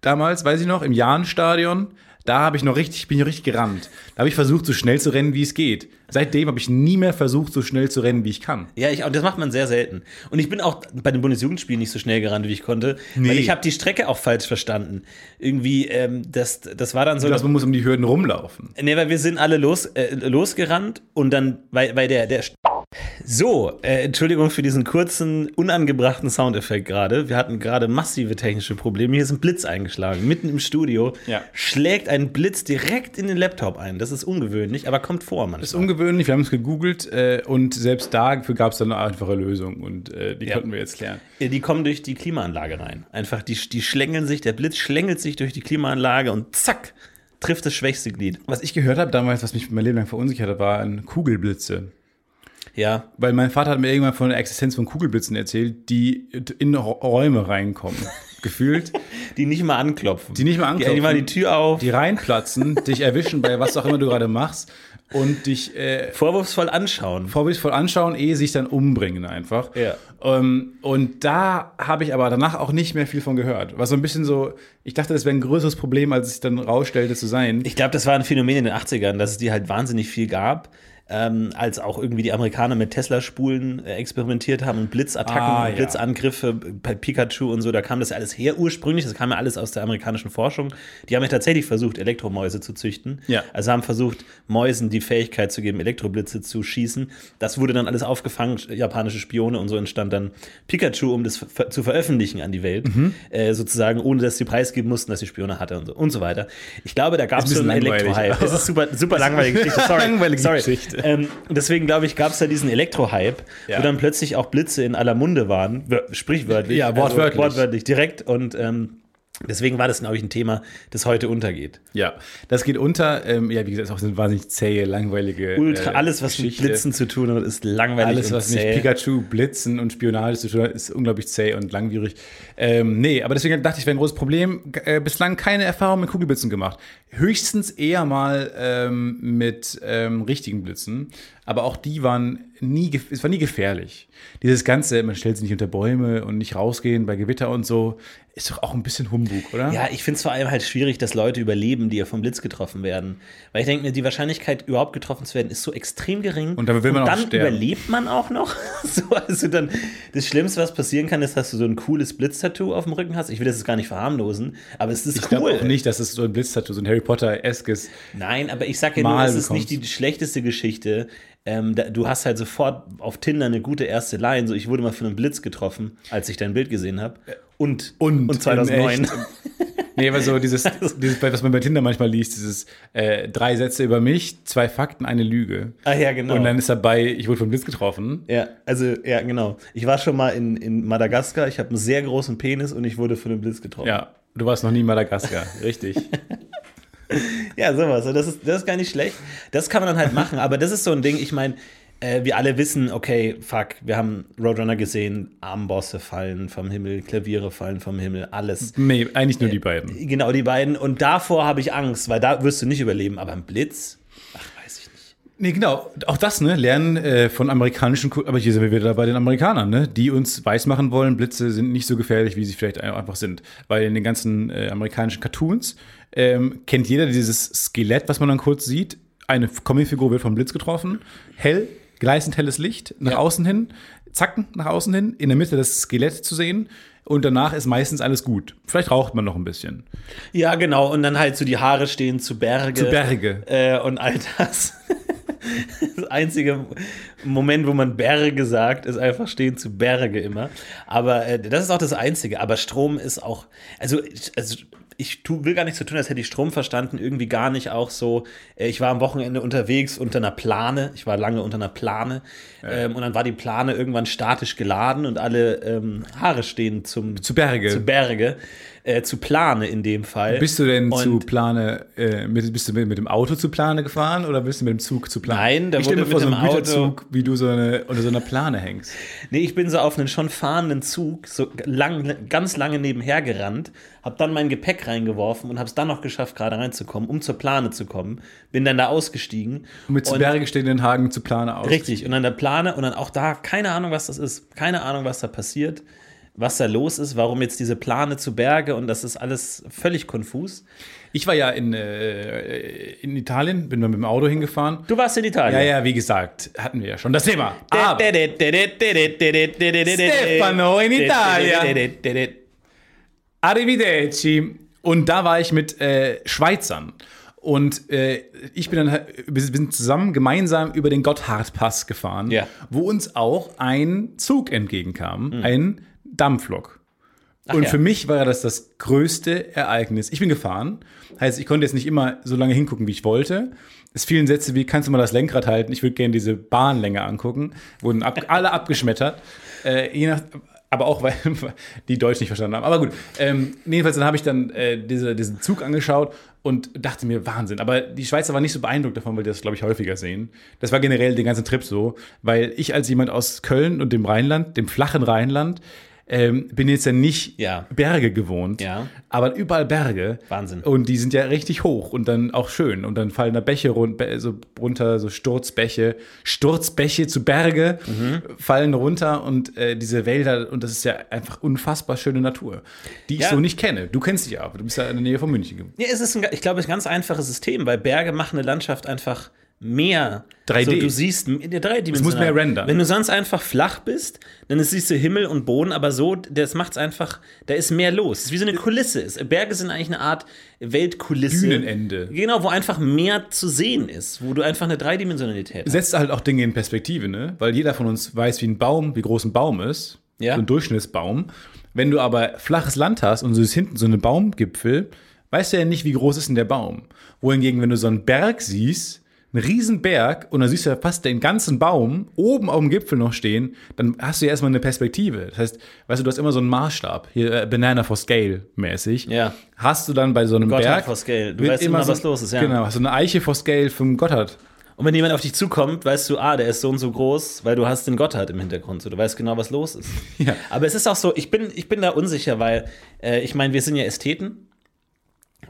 damals, weiß ich noch, im Jahnstadion, da habe ich noch richtig, bin ich richtig gerannt. Da habe ich versucht, so schnell zu rennen, wie es geht. Seitdem habe ich nie mehr versucht, so schnell zu rennen, wie ich kann. ja, ich, und das macht man sehr selten. Und ich bin auch bei den Bundesjugendspielen nicht so schnell gerannt, wie ich konnte. Nee. Weil ich habe die Strecke auch falsch verstanden. Irgendwie, ähm, das, das war dann so. Also man muss um die Hürden rumlaufen. Nee, weil wir sind alle los, äh, losgerannt und dann, weil, weil der, der. So, äh, Entschuldigung für diesen kurzen, unangebrachten Soundeffekt gerade. Wir hatten gerade massive technische Probleme. Hier ist ein Blitz eingeschlagen, mitten im Studio. Ja. Schlägt ein Blitz direkt in den Laptop ein. Das ist ungewöhnlich, aber kommt vor manchmal. Das ist ungewöhnlich, wir haben es gegoogelt äh, und selbst dafür gab es dann eine einfache Lösung und äh, die Ja. konnten wir jetzt klären. Die kommen durch die Klimaanlage rein. Einfach, die, die schlängeln sich, der Blitz schlängelt sich durch die Klimaanlage und zack, trifft das schwächste Glied. Was ich gehört habe damals, was mich mein Leben lang verunsichert hat, waren Kugelblitze. Ja, Weil mein Vater hat mir irgendwann von der Existenz von Kugelblitzen erzählt, die in Räume reinkommen. *laughs* Gefühlt. die nicht mal anklopfen. Die nicht mal Die, die anklopfen. machen die Tür auf. Die reinplatzen, dich erwischen bei was auch immer du gerade machst und dich äh, vorwurfsvoll anschauen. vorbildvoll anschauen, ehe sich dann umbringen einfach. Ja. Ähm, und da habe ich aber danach auch nicht mehr viel von gehört. War so ein bisschen so, ich dachte, das wäre ein größeres Problem, als es sich dann rausstellte zu sein. Ich glaube, das war ein Phänomen in den 80ern, dass es die halt wahnsinnig viel gab. Ähm, als auch irgendwie die Amerikaner mit Tesla-Spulen äh, experimentiert haben und Blitzattacken, Ah, und ja. Blitzangriffe bei Pikachu und so, da kam das alles her ursprünglich, das kam ja alles aus der amerikanischen Forschung. Die haben ja tatsächlich versucht, Elektromäuse zu züchten. Ja. Also haben versucht, Mäusen die Fähigkeit zu geben, Elektroblitze zu schießen. Das wurde dann alles aufgefangen, japanische Spione und so entstand dann Pikachu, um das ver zu veröffentlichen an die Welt, Mhm. äh, sozusagen, ohne dass sie preisgeben mussten, dass sie Spione hatte und so, und so weiter. Ich glaube, da gab es so ein einen. Elektrohype. Es ist super, super *laughs* langweilige Geschichte. Sorry. Langweilige Sorry. Geschichte. Ähm, deswegen glaube ich, gab es da diesen Elektro-Hype, Ja. wo dann plötzlich auch Blitze in aller Munde waren, wör- sprichwörtlich. Ja, wortwörtlich. Also, wortwörtlich, direkt. Und ähm, deswegen war das, glaube ich, ein Thema, das heute untergeht. Ja, das geht unter. Ähm, ja, wie gesagt, ist auch so eine wahnsinnig zähe, langweilige. Ultra, äh, alles, was mit Geschichte. Blitzen zu tun hat, ist langweilig Alles, was zäh. mit Pikachu, Blitzen und Spionage zu tun hat, ist unglaublich zäh und langwierig. Ähm, nee, aber deswegen dachte ich, wäre ein großes Problem. Äh, bislang keine Erfahrung mit Kugelblitzen gemacht. Höchstens eher mal ähm, mit ähm, richtigen Blitzen. Aber auch die waren nie, es war nie gefährlich. Dieses Ganze, man stellt sich nicht unter Bäume und nicht rausgehen bei Gewitter und so, ist doch auch ein bisschen Humbug, oder? Ja, ich finde es vor allem halt schwierig, dass Leute überleben, die ja vom Blitz getroffen werden. Weil ich denke mir, die Wahrscheinlichkeit, überhaupt getroffen zu werden, ist so extrem gering. Und dann will man auch dann sterben. überlebt man auch noch. *laughs* so, also dann, das Schlimmste, was passieren kann, ist, dass du so ein cooles Blitztattoo auf dem Rücken hast. Ich will das jetzt gar nicht verharmlosen, aber es ist Ich cool. glaube auch nicht, dass es so ein Blitztattoo, so ein Harry Potter-eskes. Nein, aber ich sage ja nur, es ist nicht die schlechteste Geschichte. Ähm, da, du hast halt sofort auf Tinder eine gute erste Line. So, ich wurde mal von einem Blitz getroffen, als ich dein Bild gesehen habe. Und, Und, und 2009. in echt. *laughs* Nee, aber so dieses, *laughs* dieses, was man bei Tinder manchmal liest, dieses äh, drei Sätze über mich, zwei Fakten, eine Lüge. Ah ja, genau. Und dann ist dabei, ich wurde vom Blitz getroffen. ja, also, ja, genau. Ich war schon mal in, in Madagaskar, ich habe einen sehr großen Penis und ich wurde von einem Blitz getroffen. Ja, du warst noch nie in Madagaskar, *laughs* richtig. *laughs* Ja, sowas. Das ist, das ist gar nicht schlecht. Das kann man dann halt *laughs* machen. Aber das ist so ein Ding, ich meine, äh, wir alle wissen, okay, fuck, wir haben Roadrunner gesehen, Armbosse fallen vom Himmel, Klaviere fallen vom Himmel, alles. Nee, eigentlich nur die beiden. Genau, die beiden. Und davor habe ich Angst, weil da wirst du nicht überleben. Aber ein Blitz, ach, weiß ich nicht. Nee, genau. Auch das, ne? Lernen äh, von amerikanischen, Kul- aber hier sind wir wieder bei den Amerikanern, ne? Die uns weismachen wollen, Blitze sind nicht so gefährlich, wie sie vielleicht ein- einfach sind. Weil in den ganzen äh, amerikanischen Cartoons ähm, kennt jeder dieses Skelett, was man dann kurz sieht. Eine Comicfigur wird vom Blitz getroffen. Hell, gleißend helles Licht, nach Ja. außen hin, zacken, nach außen hin, in der Mitte das Skelett zu sehen. Und danach ist meistens alles gut. Vielleicht raucht man noch ein bisschen. Ja, genau. Und dann halt so die Haare stehen zu Berge. Zu Berge. Äh, und all das. *laughs* Das einzige Moment, wo man Berge sagt, ist einfach stehen zu Berge immer. Aber äh, das ist auch das Einzige. Aber Strom ist auch, also, ich- also ich tu, will gar nicht so tun, als hätte ich Strom verstanden. Irgendwie gar nicht auch so. Äh, ich war am Wochenende unterwegs unter einer Plane. Ich war lange unter einer Plane. Ähm, und dann war die Plane irgendwann statisch geladen und alle ähm, Haare stehen zum, Zu Berge. zu Berge. Äh, zu Plane in dem Fall. Bist du denn Und- zu Plane, äh, mit, bist du mit, mit dem Auto zu Plane gefahren oder bist du mit dem Zug zu Plane? Nein, da ich wurde mir vor, mit so einem dem Auto- Güterzug, wie du so eine, unter so einer Plane hängst. Nee, ich bin so auf einen schon fahrenden Zug so lang, ganz lange nebenher gerannt, hab dann mein Gepäck reingeworfen und hab's dann noch geschafft, gerade reinzukommen, um zur Plane zu kommen. Bin dann da ausgestiegen. Und mit zu Berge stehenden Hagen zu Plane aus. Richtig, und an der Plane und dann auch da, keine Ahnung, was das ist. Keine Ahnung, was da passiert, was da los ist, warum jetzt diese Plane zu Berge und das ist alles völlig konfus. Ich war ja in, äh, in Italien, bin mal mit dem Auto hingefahren. Du warst in Italien. Ja, ja, wie gesagt, hatten wir ja schon das Thema. Aber Stefano in Italia. Arrivederci. Und da war ich mit äh, Schweizern. Und äh, ich bin dann, halt- wir sind zusammen gemeinsam über den Gotthardpass gefahren, Ja. wo uns auch ein Zug entgegenkam, ein Dampflok. Und ja. für mich war das das größte Ereignis. Ich bin gefahren, heißt, ich konnte jetzt nicht immer so lange hingucken, wie ich wollte. Es fielen Sätze wie, kannst du mal das Lenkrad halten? Ich würde gerne diese Bahnlänge angucken. Wurden ab, *laughs* alle abgeschmettert. Äh, je nach, aber auch, weil *laughs* die Deutsch nicht verstanden haben. Aber gut, ähm, jedenfalls dann habe ich dann äh, diese, diesen Zug angeschaut und dachte mir, Wahnsinn. Aber die Schweizer waren nicht so beeindruckt davon, weil die das, glaube ich, häufiger sehen. Das war generell den ganzen Trip so, weil ich als jemand aus Köln und dem Rheinland, dem flachen Rheinland, ähm, bin jetzt ja nicht Ja. Berge gewohnt, Ja. aber überall Berge. Wahnsinn. Und die sind ja richtig hoch und dann auch schön. Und dann fallen da Bäche run Bä- so runter, so Sturzbäche, Sturzbäche zu Berge Mhm. fallen runter und äh, diese Wälder. Und das ist ja einfach unfassbar schöne Natur, die ich Ja. so nicht kenne. Du kennst ja, aber du bist ja in der Nähe von München. Ja, es ist, ein, ich glaube, ein ganz einfaches System, weil Berge machen eine Landschaft einfach mehr. 3D. So, du siehst der dreidimensional. Es muss mehr rendern. Wenn du sonst einfach flach bist, dann siehst du Himmel und Boden, aber so, das macht's einfach, da ist mehr los. Es ist wie so eine Kulisse. Es- Berge sind eigentlich eine Art Weltkulisse. Bühnenende. Genau, wo einfach mehr zu sehen ist, wo du einfach eine Dreidimensionalität hast. Setzt halt auch Dinge in Perspektive, ne? Weil jeder von uns weiß, wie ein Baum, wie groß ein Baum ist. Ja. So ein Durchschnittsbaum. Wenn du aber flaches Land hast und du siehst hinten so einen Baumgipfel, weißt du ja nicht, wie groß ist denn der Baum. Wohingegen, wenn du so einen Berg siehst, einen riesen Berg, und dann siehst du ja fast den ganzen Baum oben auf dem Gipfel noch stehen, dann hast du ja erstmal eine Perspektive. Das heißt, weißt du, du hast immer so einen Maßstab, hier äh, Banana for Scale mäßig. Ja. Hast du dann bei so einem Gotthard Berg. for Scale. Du weißt immer, so, was los ist, ja. Genau, hast du eine Eiche for Scale vom Gotthard. Und wenn jemand auf dich zukommt, weißt du, ah, der ist so und so groß, weil du hast den Gotthard im Hintergrund. So, du weißt genau, was los ist. *laughs* Ja. Aber es ist auch so, ich bin, ich bin da unsicher, weil äh, ich meine, wir sind ja Ästheten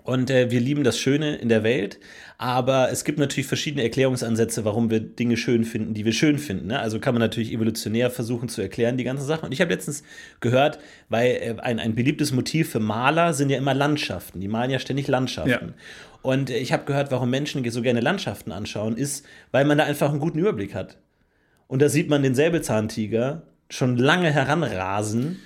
und äh, wir lieben das Schöne in der Welt. Aber es gibt natürlich verschiedene Erklärungsansätze, warum wir Dinge schön finden, die wir schön finden. Ne? Also kann man natürlich evolutionär versuchen zu erklären, die ganze Sache. Und ich habe letztens gehört, weil äh, ein, ein beliebtes Motiv für Maler sind ja immer Landschaften. Die malen ja ständig Landschaften. Ja. Und äh, ich habe gehört, warum Menschen so gerne Landschaften anschauen, ist, weil man da einfach einen guten Überblick hat. Und da sieht man den Säbelzahntiger schon lange heranrasen.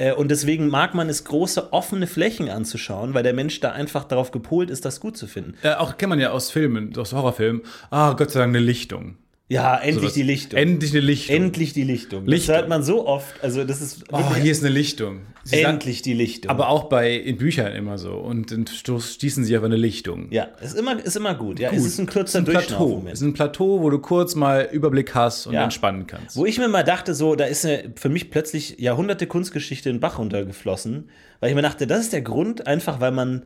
Äh, Und deswegen mag man es, große offene Flächen anzuschauen, weil der Mensch da einfach darauf gepolt ist, das gut zu finden. Äh, auch kennt man ja aus Filmen, aus Horrorfilmen. Ah, Gott sei Dank eine Lichtung. Ja, endlich Sowas. die Lichtung. Endlich eine Lichtung. endlich die Lichtung. Lichtung. Das hört man so oft. Also, das ist oh, hier ist eine Lichtung. Sie sagen- endlich die Lichtung. aber auch bei in Büchern immer so. Und dann stießen sie auf eine Lichtung. ja, ist immer, ist immer gut. Ja, Gut. es ist ein kurzer Plateau. Es ist ein Plateau, wo du kurz mal Überblick hast und Ja. entspannen kannst. Wo ich mir mal dachte, so, da ist eine, für mich plötzlich Jahrhunderte Kunstgeschichte in den Bach runtergeflossen, weil ich mir dachte, das ist der Grund, einfach weil man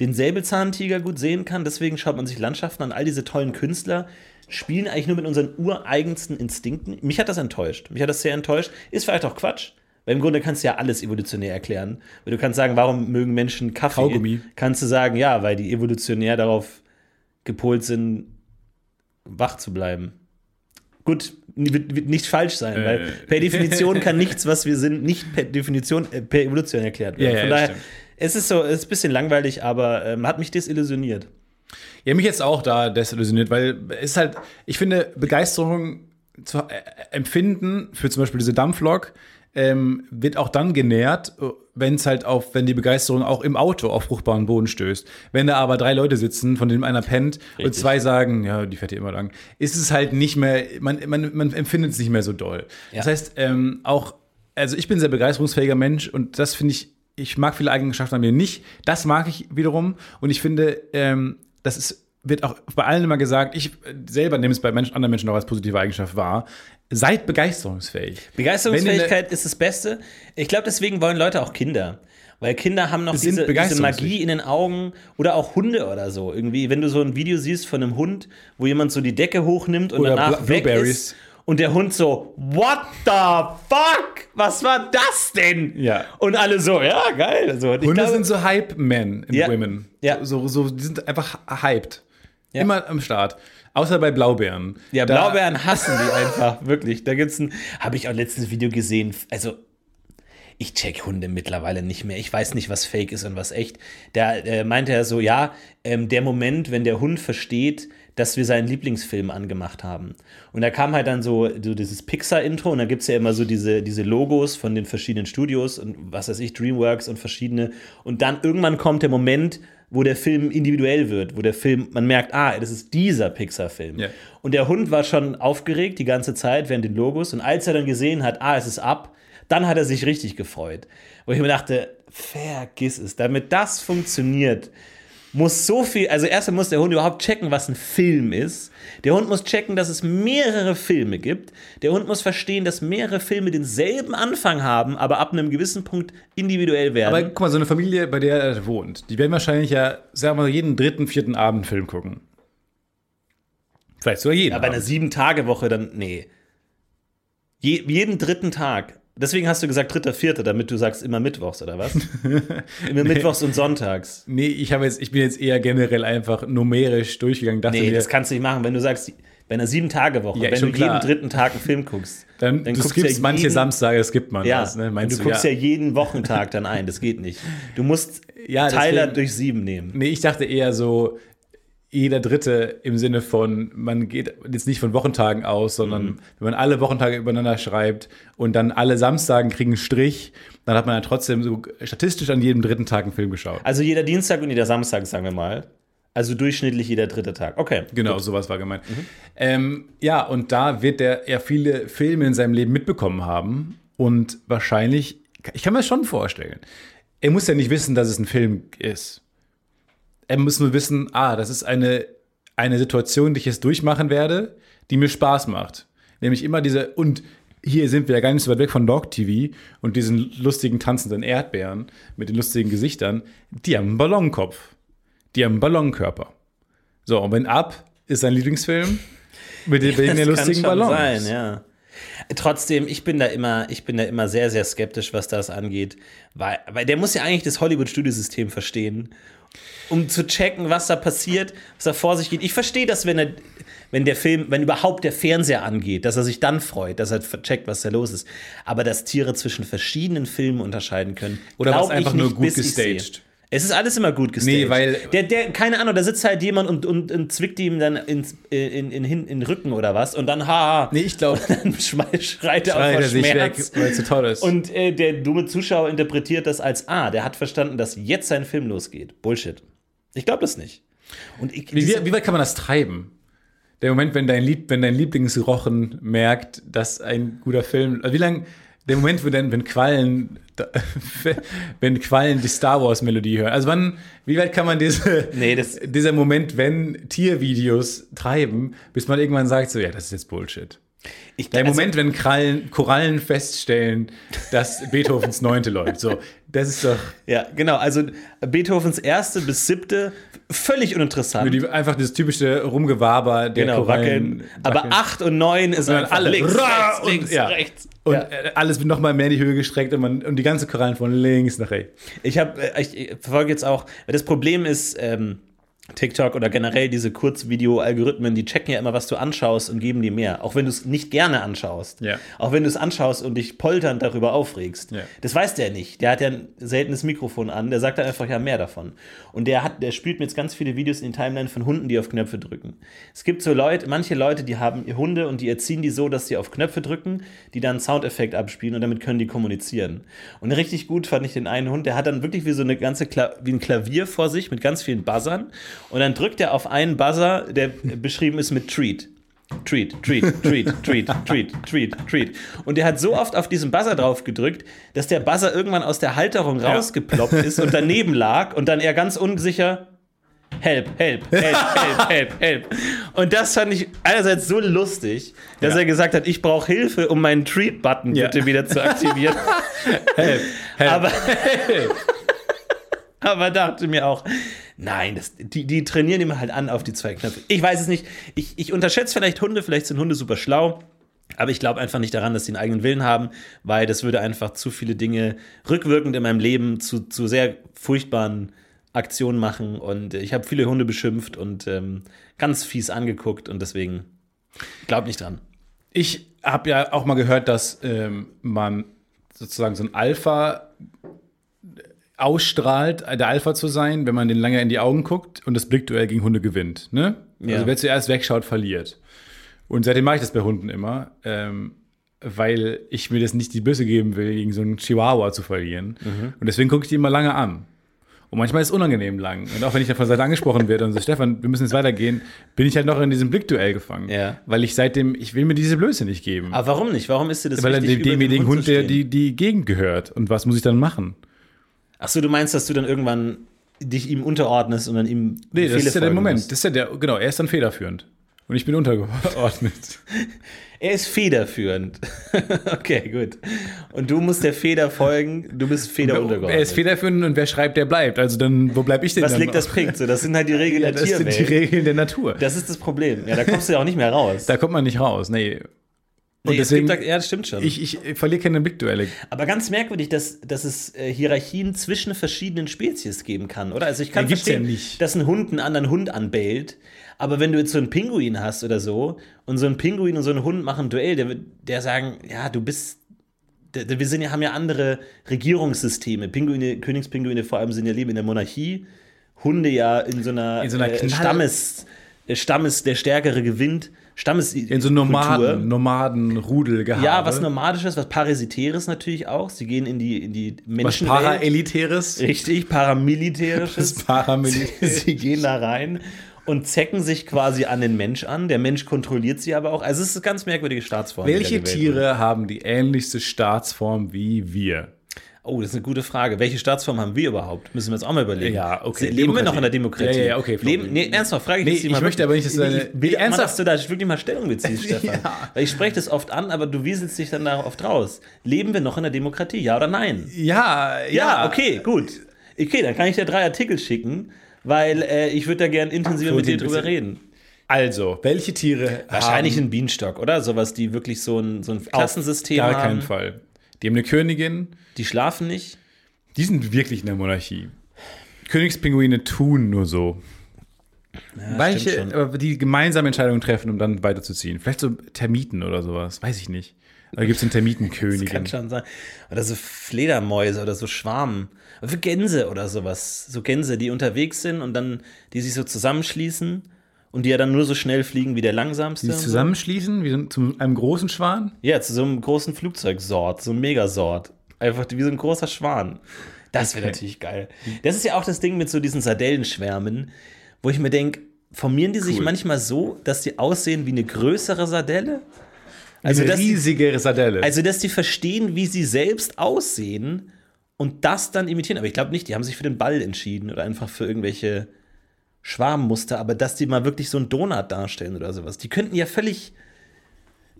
den Säbelzahntiger gut sehen kann. Deswegen schaut man sich Landschaften an. All diese tollen Künstler spielen eigentlich nur mit unseren ureigensten Instinkten. Mich hat das enttäuscht. Mich hat das sehr enttäuscht. Ist vielleicht auch Quatsch. Weil im Grunde kannst du ja alles evolutionär erklären. Weil du kannst sagen, warum mögen Menschen Kaffee? Kaugummi. Kannst du sagen, ja, weil die evolutionär darauf gepolt sind, wach zu bleiben. Gut, wird, wird nicht falsch sein, Äh. weil per Definition kann nichts, was wir sind, nicht per Definition, äh, per Evolution erklärt werden. Ja, ja, Von daher, stimmt. es ist so, es ist ein bisschen langweilig, aber ähm, hat mich desillusioniert. Ja, mich jetzt auch da desillusioniert, weil es ist halt, ich finde, Begeisterung zu äh, empfinden für zum Beispiel diese Dampflok ähm, wird auch dann genährt, wenn es halt auf, wenn die Begeisterung auch im Auto auf fruchtbaren Boden stößt. Wenn da aber drei Leute sitzen, von denen einer pennt und Richtig. zwei sagen, ja, die fährt hier immer lang, ist es halt nicht mehr, man, man, man empfindet es nicht mehr so doll. Das Ja. heißt, ähm, auch, also ich bin ein sehr begeisterungsfähiger Mensch und das finde ich, ich mag viele Eigenschaften an mir nicht. Das mag ich wiederum und ich finde, ähm, das ist, wird auch bei allen immer gesagt, ich selber nehme es bei Menschen, anderen Menschen auch als positive Eigenschaft wahr. Seid begeisterungsfähig. Begeisterungsfähigkeit ist das Beste. Ich glaube, deswegen wollen Leute auch Kinder. Weil Kinder haben noch diese, diese. Magie in den Augen oder auch Hunde oder so. Irgendwie, wenn du so ein Video siehst von einem Hund, wo jemand so die Decke hochnimmt und Oder danach weg Blueberries. ist und der Hund so, what the fuck? Was war das denn? Ja. Und alle so, ja, geil. So, und ich Hunde glaube, sind so Hype-Men in Ja. Women. Ja. So, so, die sind einfach hyped. Ja. Immer am Start. Außer bei Blaubeeren. Ja, Da- Blaubeeren *laughs* hassen die einfach, wirklich. Da gibt's ein, habe ich auch letztes Video gesehen. Also, ich check Hunde mittlerweile nicht mehr. Ich weiß nicht, was fake ist und was echt. Da äh, meinte er so, ja, ähm, der Moment, wenn der Hund versteht, dass wir seinen Lieblingsfilm angemacht haben. Und da kam halt dann so, so dieses Pixar-Intro und da gibt's ja immer so diese, diese Logos von den verschiedenen Studios und was weiß ich, Dreamworks und verschiedene. Und dann irgendwann kommt der Moment, wo der Film individuell wird, wo der Film, man merkt, ah, das ist dieser Pixar-Film. Ja. Und der Hund war schon aufgeregt die ganze Zeit während den Logos. Und als er dann gesehen hat, ah, es ist ab, dann hat er sich richtig gefreut. Wo ich mir dachte, vergiss es. Damit das funktioniert, muss so viel, also erstmal muss der Hund überhaupt checken, was ein Film ist. Der Hund muss checken, dass es mehrere Filme gibt. Der Hund muss verstehen, dass mehrere Filme denselben Anfang haben, aber ab einem gewissen Punkt individuell werden. Aber guck mal, so eine Familie, bei der er wohnt, die werden wahrscheinlich ja, sagen wir mal, jeden dritten, vierten Abend einen Film gucken. Vielleicht sogar jeden. Ja, bei einer. Sieben-Tage-Woche dann, nee. Je, jeden dritten Tag. Deswegen hast du gesagt dritter, vierter, damit du sagst immer mittwochs, oder was? *laughs* immer mittwochs und sonntags. Nee, ich, habe jetzt, ich bin jetzt eher generell einfach numerisch durchgegangen. Dachte Nee, mir, das kannst du nicht machen. Wenn du sagst, bei einer Sieben-Tage-Woche, Ja, wenn du klar. jeden dritten Tag einen Film guckst, *laughs* dann, dann du guckst ja manche jeden- Samstage, skippt man ja, das. Ne? Meinst du du, guckst ja. jeden Wochentag dann ein. Das geht nicht. Du musst *laughs* Ja, Teiler deswegen- durch sieben nehmen. Nee, ich dachte eher so, jeder Dritte im Sinne von, man geht jetzt nicht von Wochentagen aus, sondern Mhm. wenn man alle Wochentage übereinander schreibt und dann alle Samstagen kriegen einen Strich, dann hat man ja trotzdem so statistisch an jedem dritten Tag einen Film geschaut. Also jeder Dienstag und jeder Samstag, sagen wir mal. Also durchschnittlich jeder dritte Tag. Okay. Genau, sowas war gemeint. Mhm. Ähm, ja, und da wird er ja viele Filme in seinem Leben mitbekommen haben und wahrscheinlich, ich kann mir das schon vorstellen. Er muss ja nicht wissen, dass es ein Film ist. Er muss nur wissen, ah, das ist eine, eine Situation, die ich jetzt durchmachen werde, die mir Spaß macht. Nämlich immer diese, und hier sind wir ja gar nicht so weit weg von Dog TV und diesen lustigen tanzenden Erdbeeren mit den lustigen Gesichtern, die haben einen Ballonkopf. Die haben einen Ballonkörper. So, und wenn ab ist sein Lieblingsfilm mit den, *laughs* wegen der Das lustigen Ballons. Sein, ja. Trotzdem, ich bin da immer, ich bin da immer sehr, sehr skeptisch, was das angeht, weil, weil der muss ja eigentlich das Hollywood-Studiosystem verstehen, um zu checken, was da passiert, was da vor sich geht. Ich verstehe das, wenn er, wenn der Film, wenn überhaupt der Fernseher angeht, dass er sich dann freut, dass er checkt, was da los ist. Aber dass Tiere zwischen verschiedenen Filmen unterscheiden können, Oder was einfach nur nicht, gut ich's sehe. gestaged. Es ist alles immer gut gestaged. Nee, weil- Der, der, keine Ahnung, da sitzt halt jemand und, und, und zwickt ihm dann ins, in, in, in, in den Rücken oder was und dann, ha, Nee, ich glaube, *laughs* dann schreit er schreit auf er sich weg, weil es so toll ist. Und äh, der dumme Zuschauer interpretiert das als, ah, der hat verstanden, dass jetzt sein Film losgeht. Bullshit. Ich glaube das nicht. Und ich, wie, wie weit kann man das treiben? Der Moment, wenn dein, Lieb, wenn dein Lieblingsrochen merkt, dass ein guter Film. Also wie lange. Der Moment, wo dann, wenn Quallen, *laughs* wenn Quallen die Star Wars Melodie hören. Also wann, wie weit kann man diese, Nee, das- *laughs* dieser Moment, wenn Tiervideos treiben, bis man irgendwann sagt, so, ja, das ist jetzt Bullshit. Ich, Der also- Moment, wenn Krallen, Korallen feststellen, dass *laughs* Beethovens Neunte läuft. So, das ist doch Ja, genau. Also Beethovens erste bis siebte, völlig uninteressant. die, einfach das typische Rumgewaber der genau, Korallen. wackeln. Aber acht und neun ist Sondern einfach alle. links, rechts, Und- links, ja. rechts. Und ja. äh, alles wird nochmal mehr in die Höhe gestreckt und, man, und die ganze Korallen von links nach rechts. Ich habe, ich, ich verfolge jetzt auch, das Problem ist, ähm, TikTok oder generell diese Kurzvideo-Algorithmen, die checken ja immer, was du anschaust und geben dir mehr. Auch wenn du es nicht gerne anschaust. Ja. Auch wenn du es anschaust und dich polternd darüber aufregst. Ja. Das weiß der nicht. Der hat ja ein seltenes Mikrofon an. Der sagt dann einfach ja mehr davon. Und der hat, der spielt mir jetzt ganz viele Videos in die Timeline von Hunden, die auf Knöpfe drücken. Es gibt so Leute, manche Leute, die haben Hunde und die erziehen die so, dass sie auf Knöpfe drücken, die dann einen Soundeffekt abspielen und damit können die kommunizieren. Und richtig gut fand ich den einen Hund, der hat dann wirklich wie so eine ganze Kla wie ein Klavier vor sich mit ganz vielen Buzzern und dann drückt er auf einen Buzzer, der beschrieben ist mit Treat. Treat, treat, treat, treat, treat, treat, treat. Und der hat so oft auf diesen Buzzer drauf gedrückt, dass der Buzzer irgendwann aus der Halterung rausgeploppt ist und daneben lag und dann er ganz unsicher Help, help, help, help, help, help. Und das fand ich einerseits so lustig, dass Ja. er gesagt hat, ich brauche Hilfe, um meinen Treat-Button Ja. bitte wieder zu aktivieren. *laughs* Help, help. Aber, *laughs* *laughs* *laughs* aber dachte mir auch, nein, das, die, die trainieren immer halt an auf die zwei Knöpfe. Ich weiß es nicht. Ich, ich unterschätze vielleicht Hunde, vielleicht sind Hunde super schlau. Aber ich glaube einfach nicht daran, dass sie einen eigenen Willen haben, weil das würde einfach zu viele Dinge rückwirkend in meinem Leben zu, zu sehr furchtbaren Aktionen machen. Und ich habe viele Hunde beschimpft und ähm, ganz fies angeguckt und deswegen glaub nicht dran. Ich habe ja auch mal gehört, dass ähm, man sozusagen so ein Alpha ausstrahlt, der Alpha zu sein, wenn man den lange in die Augen guckt und das Blickduell gegen Hunde gewinnt. Ne? Ja. Also wer zuerst wegschaut, verliert. Und seitdem mache ich das bei Hunden immer, ähm, weil ich mir das nicht die Böse geben will, gegen so einen Chihuahua zu verlieren. Mhm. Und deswegen gucke ich die immer lange an. Und manchmal ist es unangenehm lang. Und auch wenn ich dann von Seite angesprochen werde und so, Stefan, wir müssen jetzt weitergehen, bin ich halt noch in diesem Blickduell gefangen. Ja. Weil ich seitdem, ich will mir diese Blöße nicht geben. Aber warum nicht? Warum ist dir das weil wichtig, dem, über den demjenigen Hund, zu der die, die Gegend gehört. Und was muss ich dann machen? Ach so, du meinst, dass du dann irgendwann dich ihm unterordnest und dann ihm Nee, das Befehle ist ja der Moment. musst. Das ist ja der, genau, er ist dann federführend. Und ich bin untergeordnet. *laughs* Er ist federführend. *laughs* okay, gut. Und du musst der Feder folgen, du bist Feder untergeordnet. er ist federführend und wer schreibt, der bleibt. Also dann, wo bleib ich denn Was dann legt das bringt? So, das sind halt die *laughs* Regeln Ja, der das sind die. Regeln der Natur. Das ist das Problem. Ja, da kommst du ja auch nicht mehr raus. Da kommt man nicht raus. Nee. Und Nee, es deswegen, gibt ja, das stimmt schon. ich, ich verliere keine Blickduelle. Aber ganz merkwürdig, dass, dass es äh, Hierarchien zwischen verschiedenen Spezies geben kann, oder? Also ich kann Ja, gibt's verstehen, ja nicht. dass ein Hund einen anderen Hund anbellt, aber wenn du jetzt so einen Pinguin hast oder so und so ein Pinguin und so ein Hund machen ein Duell, der, wird- der sagen, ja, du bist wir sind ja, haben ja andere Regierungssysteme. Pinguine, Königspinguine vor allem sind ja leben in der Monarchie, Hunde ja in so einer, In so einer äh, Stammes, äh, Stammes, der Stärkere gewinnt, Stammes In so Nomaden, Nomaden-Rudel gehabt. ja, was Nomadisches, was Parasitäres natürlich auch. Sie gehen in die, in die Was Menschenwelt. Paraelitäres. Richtig, Paramilitärisches. Das Paramilitäres. Sie gehen da rein und zecken sich quasi an den Mensch an. Der Mensch kontrolliert sie aber auch. Also es ist eine ganz merkwürdige Staatsform. Welche Tiere haben die ähnlichste Staatsform wie wir? Oh, das ist eine gute Frage. Welche Staatsform haben wir überhaupt? Müssen wir uns auch mal überlegen. Ja, okay. Leben wir Demokratie. noch in der Demokratie? Ja, ja, okay. Leben, nee, ernsthaft, frage ich Nee, dich ich mal möchte aber nicht, dass du deine- ich will ernsthaft? dass du da wirklich mal Stellung beziehst, *laughs* Stefan. Ja. Weil ich spreche das oft an, aber du wieselst dich dann da oft raus. Leben wir noch in der Demokratie? Ja oder nein? Ja, Ja, okay, gut. Okay, dann kann ich dir drei Artikel schicken, weil äh, ich würde da gern intensiver mit dir drüber reden. Also, welche Tiere Wahrscheinlich haben ein Bienenstock, oder? Sowas, die wirklich so ein, so ein auf Klassensystem gar haben. keinen Fall. Die haben eine Königin, Die schlafen nicht. die sind wirklich in der Monarchie. Königspinguine tun nur so. stimmt Welche, die gemeinsame Entscheidung treffen, um dann weiterzuziehen. Vielleicht so Termiten oder sowas, weiß ich nicht. Da gibt es eine Kann Termitenkönigin. schon sein. Oder so Fledermäuse oder so Schwarmen. Oder Gänse oder sowas. So Gänse, die unterwegs sind und dann, die sich so zusammenschließen und die ja dann nur so schnell fliegen wie der langsamste. Die sich so. zusammenschließen, wie so, zu einem großen Schwan. Ja, zu so einem großen Flugzeugsort, so einem Megasort. Einfach wie so ein großer Schwan. Das wäre Okay. natürlich geil. Das ist ja auch das Ding mit so diesen Sardellenschwärmen, wo ich mir denke, formieren die sich Cool. manchmal so, dass die aussehen wie eine größere Sardelle? Also eine die, riesige Sardelle. also, dass die verstehen, wie sie selbst aussehen und das dann imitieren. Aber ich glaube nicht, die haben sich für den Ball entschieden oder einfach für irgendwelche Schwarmmuster, aber dass die mal wirklich so einen Donut darstellen oder sowas. Die könnten ja völlig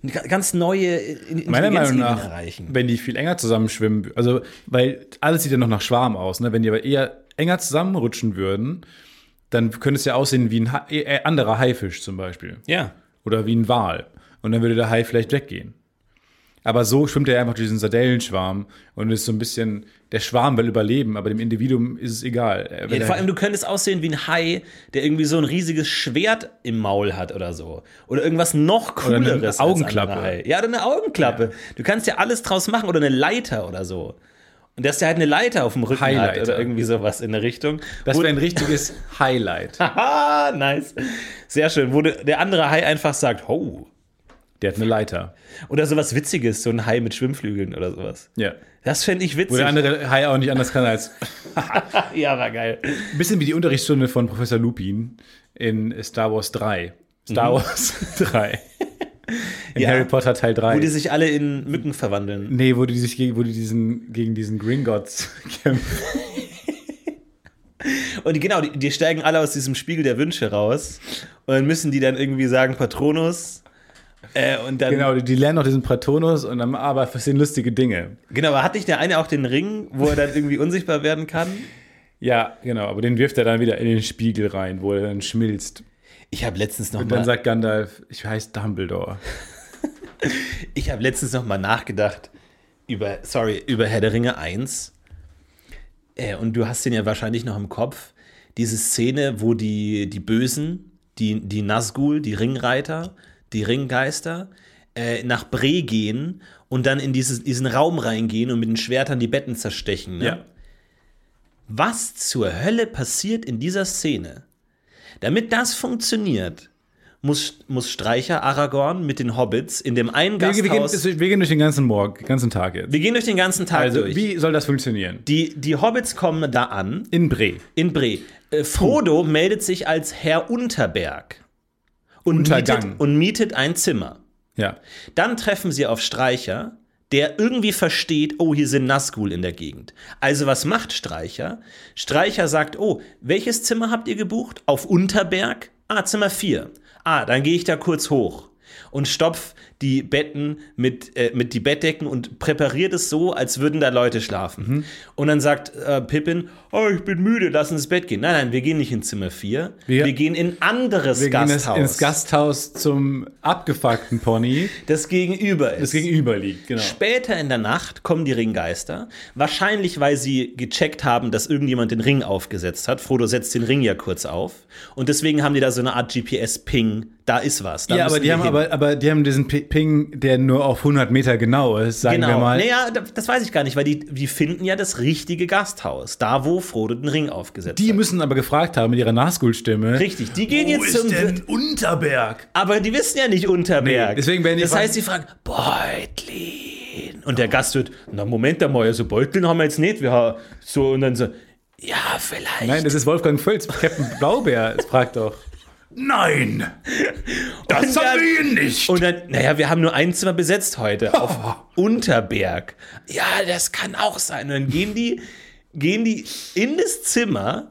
eine ganz neue In- Meiner Meinung nach, erreichen. wenn die viel enger zusammenschwimmen, also, weil alles sieht ja noch nach Schwarm aus, ne? Wenn die aber eher enger zusammenrutschen würden, dann könnte es ja aussehen wie ein Ha- äh, anderer Haifisch zum Beispiel. Ja. Oder wie ein Wal. Und dann würde der Hai vielleicht weggehen. Aber so schwimmt er einfach durch diesen Sardellenschwarm und ist so ein bisschen, der Schwarm will überleben, aber dem Individuum ist es egal. Wenn Ja, vor allem, du könntest aussehen wie ein Hai, der irgendwie so ein riesiges Schwert im Maul hat oder so. Oder irgendwas noch Oder eine cooleres. Augenklappe. Ja, oder eine Augenklappe. Du kannst ja alles draus machen oder eine Leiter oder so. Und dass der halt eine Leiter auf dem Rücken hat Highlighter. oder irgendwie sowas in der Richtung. das wäre ein richtiges Highlight. *laughs* Haha, nice. Sehr schön. Wo de- der andere Hai einfach sagt, ho. Der hat eine Leiter. Oder sowas Witziges, so ein Hai mit Schwimmflügeln oder sowas. Ja. Das fände ich Wo witzig. der andere Hai auch nicht anders kann als *laughs* ja, war geil. Ein bisschen wie die Unterrichtsstunde von Professor Lupin in Star Wars 3. Star Wars *laughs* 3. In Ja. Harry Potter Teil Wo 3. die sich alle in Mücken verwandeln. nee, wo die sich gegen, wo die diesen, gegen diesen Gringotts *laughs* kämpfen. Und die, genau, die, die steigen alle aus diesem Spiegel der Wünsche raus. Und dann müssen die dann irgendwie sagen, Patronus. Äh, und dann, Genau, die, die lernen noch diesen Pratonus und dann aber passieren lustige Dinge. genau, aber hat nicht der eine auch den Ring, wo er dann irgendwie unsichtbar werden kann? Ja, genau, aber den wirft er dann wieder in den Spiegel rein, wo er dann schmilzt. Ich habe letztens noch Und dann mal, sagt Gandalf, ich heiße Dumbledore. *laughs* ich habe letztens noch mal nachgedacht über, sorry, über Herr der Ringe 1. Äh, und du hast den ja wahrscheinlich noch im Kopf. Diese Szene, wo die, die Bösen, die, die Nazgul, die Ringreiter, die Ringgeister, äh, nach Bre gehen und dann in dieses, diesen Raum reingehen und mit den Schwertern die Betten zerstechen. Ne? Ja. Was zur Hölle passiert in dieser Szene? Damit das funktioniert, muss, muss Streicher Aragorn mit den Hobbits in dem einen Wir, wir, gehen, Gasthaus. wir gehen durch den ganzen Morgen, ganzen Tag jetzt. Wir gehen durch den ganzen Tag Also, durch. wie soll das funktionieren? Die, die Hobbits kommen da an, In Bre. in Bre. Äh, Frodo meldet sich als Herr Unterberg und Untergang. mietet, und mietet ein Zimmer. Ja. Dann treffen sie auf Streicher, der irgendwie versteht, oh, hier sind Nazgul in der Gegend. Also was macht Streicher? Streicher sagt, oh, welches Zimmer habt ihr gebucht? Auf Unterberg? Ah, Zimmer 4. Ah, dann gehe ich da kurz hoch und stopf die Betten mit, äh, mit die Bettdecken und präpariert es so, als würden da Leute schlafen. Mhm. Und dann sagt äh, Pippin, oh, ich bin müde, lass uns ins Bett gehen. Nein, nein, wir gehen nicht in Zimmer 4. Wir, Wir- gehen in anderes Wir gehen Gasthaus, jetzt ins Gasthaus zum abgefuckten Pony, das gegenüber ist. das gegenüber liegt. Genau. Später in der Nacht kommen die Ringgeister. Wahrscheinlich, weil sie gecheckt haben, dass irgendjemand den Ring aufgesetzt hat. Frodo setzt den Ring ja kurz auf. Und deswegen haben die da so eine Art GPS-Ping. Da ist was. Da Ja, aber die wir haben hin. aber, aber die haben diesen Ping, der nur auf 100 Meter genau ist, sagen wir Genau. mal. Naja, da- das weiß ich gar nicht, weil die, die finden ja das richtige Gasthaus. Da, wo Frodo den Ring aufgesetzt Die hat. müssen aber gefragt haben mit ihrer Nazgul-Stimme. Richtig, die gehen jetzt zum. Unterberg? Aber die wissen ja nicht Unterberg. Nee, deswegen werden die Das heißt, sie fragen, Beutlin. Und der Gast wird, na Moment einmal, also Beutlin haben wir jetzt nicht. Wir haben so, und dann so, ja, vielleicht. Nein, das ist Wolfgang Völz, Captain Blaubeer. Es fragt doch. Nein! Das dann- haben wir hier nicht! Und dann, naja, wir haben nur ein Zimmer besetzt heute *laughs* auf Unterberg. Ja, das kann auch sein. Und dann gehen die, gehen die in das Zimmer,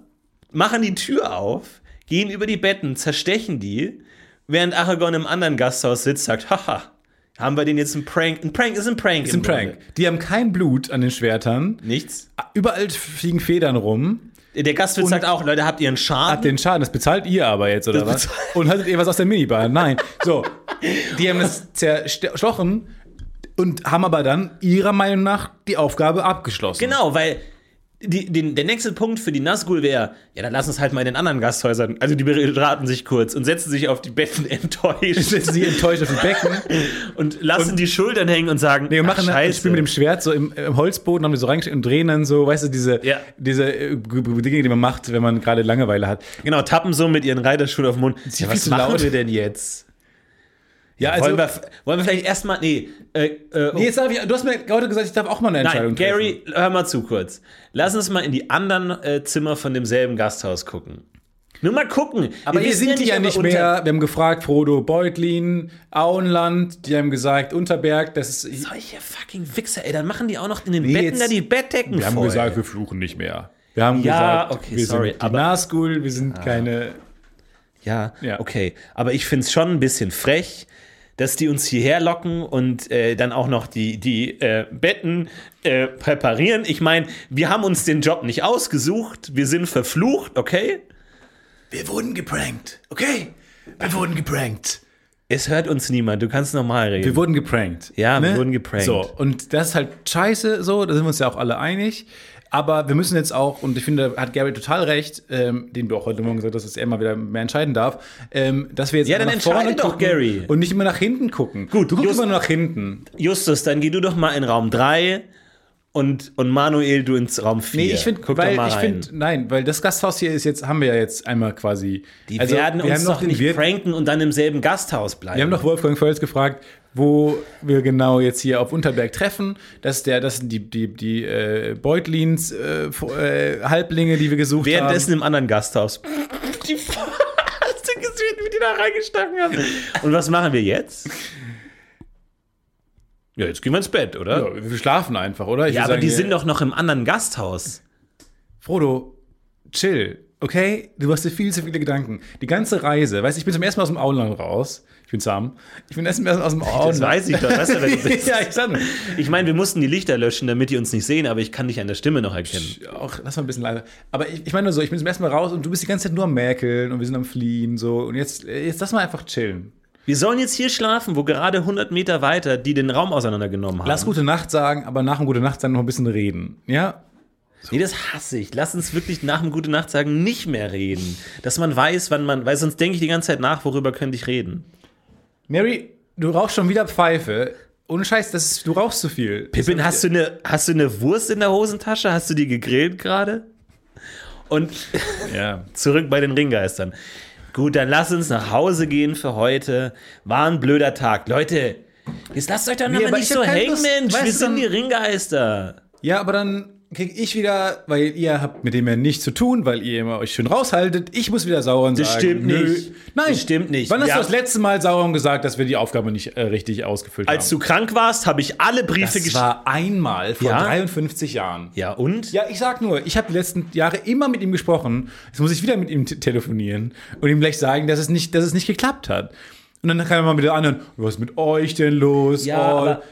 machen die Tür auf, gehen über die Betten, zerstechen die, während Aragorn im anderen Gasthaus sitzt, sagt, haha, haben wir den jetzt ein Prank? Ein Prank ist ein Prank. Ist ein Prank. Die haben kein Blut an den Schwertern. Nichts. Überall fliegen Federn rum. Der Gastwirt sagt auch, Leute, habt ihr einen Schaden? den Schaden, das bezahlt ihr aber jetzt, oder was? Und hattet ihr was aus der Minibar? Nein. So. Die haben das zerstochen und haben aber dann ihrer Meinung nach die Aufgabe abgeschlossen. Genau, weil die, den, der nächste Punkt für die Nazgul wäre, ja, dann lass uns halt mal in den anderen Gasthäusern. Also die beraten sich kurz und setzen sich auf die Betten *laughs* enttäuscht Setzen sie enttäuscht auf die Becken. *laughs* und lassen die Schultern hängen und sagen, Nee, und machen ach, dann ein. Spiel mit dem Schwert so im, im Holzboden, haben die so reingesteckt und drehen dann so, weißt du, diese, Ja. diese äh, Dinge, die man macht, wenn man gerade Langeweile hat. Genau, tappen so mit ihren Reiterschuhen auf den Mund. Ja, was machen laut. wir denn jetzt? Ja, also. wollen, wir, wollen wir vielleicht erstmal, nee, äh, äh, nee, jetzt darf ich, du hast mir gerade gesagt, ich darf auch mal eine Entscheidung Nein, Gary, hör mal zu kurz. Lass uns mal in die anderen äh, Zimmer von demselben Gasthaus gucken. Nur mal gucken. Aber Wir hier sind die ja nicht mehr. Wir haben gefragt, Frodo, Beutlin, Auenland, die haben gesagt, Unterberg, das ist. Solche fucking Wichser, ey, dann machen die auch noch in den Nee, Betten jetzt- da die Bettdecken Wir haben voll. gesagt, wir fluchen nicht mehr. Wir haben Ja, gesagt, okay, wir sorry, sind aber- Nahschool, wir sind keine. Ja, Ja. okay. Aber ich finde es schon ein bisschen frech, dass die uns hierher locken und äh, dann auch noch die, die äh, Betten äh, präparieren. Ich meine, wir haben uns den Job nicht ausgesucht. Wir sind verflucht, okay? Wir wurden geprankt, okay? Wir wurden geprankt. Es hört uns niemand. Du kannst normal reden. Wir wurden geprankt. ne? Ja, wir wurden geprankt. So, und das ist halt scheiße, so, da sind wir uns ja auch alle einig. Aber wir müssen jetzt auch, und ich finde, da hat Gary total recht, ähm, den du auch heute Morgen gesagt hast, dass er mal wieder mehr entscheiden darf, ähm, dass wir jetzt Ja, immer dann nach vorne entscheide doch, Gary. Und nicht immer nach hinten gucken. Gut, du guckst Just- immer nur nach hinten. Justus, dann geh du doch mal in Raum 3 und, und Manuel, du ins Raum 4. Nee, ich finde, ich finde, nein, weil das Gasthaus hier ist jetzt, haben wir ja jetzt einmal quasi. Die also, werden wir uns noch doch den nicht Wirt, pranken und dann im selben Gasthaus bleiben. Wir haben doch Wolfgang Völz gefragt, wo wir genau jetzt hier auf Unterberg treffen. Das, ist der, das sind die, die, die äh, Beutlins äh, äh, Halblinge, die wir gesucht Währenddessen haben. im anderen Gasthaus. *laughs* Die Hast du gesehen, wie die da reingestacken haben? Und was machen wir jetzt? Ja, jetzt gehen wir ins Bett, oder? Ja, wir schlafen einfach, oder? Ich Ja, aber sagen, die sind doch noch im anderen Gasthaus. Frodo, chill, okay? Du hast dir viel zu viele Gedanken. Die ganze Reise, weißt du, ich bin zum ersten Mal aus dem Auenland raus. Ich bin Sam. Ich bin erst aus dem Auenland. Das weiß ich doch. Weißt du, wer *laughs* du bist? ja, ich sag nur. Ich meine, wir mussten die Lichter löschen, damit die uns nicht sehen, aber ich kann dich an der Stimme noch erkennen. Auch, lass mal ein bisschen leiser. Aber ich, ich meine nur so, ich bin zum ersten Mal raus und du bist die ganze Zeit nur am Mäkeln und wir sind am Fliehen so. Und jetzt, jetzt lass mal einfach chillen. Wir sollen jetzt hier schlafen, wo gerade 100 Meter weiter die den Raum auseinandergenommen haben. Lass gute Nacht sagen, aber nach dem gute Nacht sagen noch ein bisschen reden. Ja? Nee, das hasse ich. Lass uns wirklich nach dem Gute Nacht sagen nicht mehr reden. Dass man weiß, wann man, weil sonst denke ich die ganze Zeit nach, worüber könnte ich reden. Mary, du rauchst schon wieder Pfeife. Ohne Scheiß, das ist, du rauchst zu viel. Pippin, hast du, eine, hast du eine Wurst in der Hosentasche? Hast du die gegrillt gerade? Und *laughs* Ja. zurück bei den Ringgeistern. Gut, dann lass uns nach Hause gehen für heute. War ein blöder Tag. Leute, jetzt lasst euch doch noch Nee, mal aber nicht so hängen. Mensch. Wir sind die Ringgeister. Ja, aber dann krieg ich wieder, weil ihr habt mit dem ja nichts zu tun, weil ihr immer euch schön raushaltet. Ich muss wieder Sauron Das sagen. stimmt nö. nicht. Nein, Das stimmt nicht. Wann hast du das letzte Mal Sauron gesagt, dass wir die Aufgabe nicht äh, richtig ausgefüllt Als haben? du krank warst, habe ich alle Briefe das geschrieben. war einmal vor Ja? 53 Jahren. Ja, und? Ja, ich sag nur, ich habe die letzten Jahre immer mit ihm gesprochen. Jetzt muss ich wieder mit ihm te- telefonieren und ihm gleich sagen, dass es nicht, dass es nicht geklappt hat. Und dann kann er mal mit der anderen, was ist mit euch denn los? Ja, oh,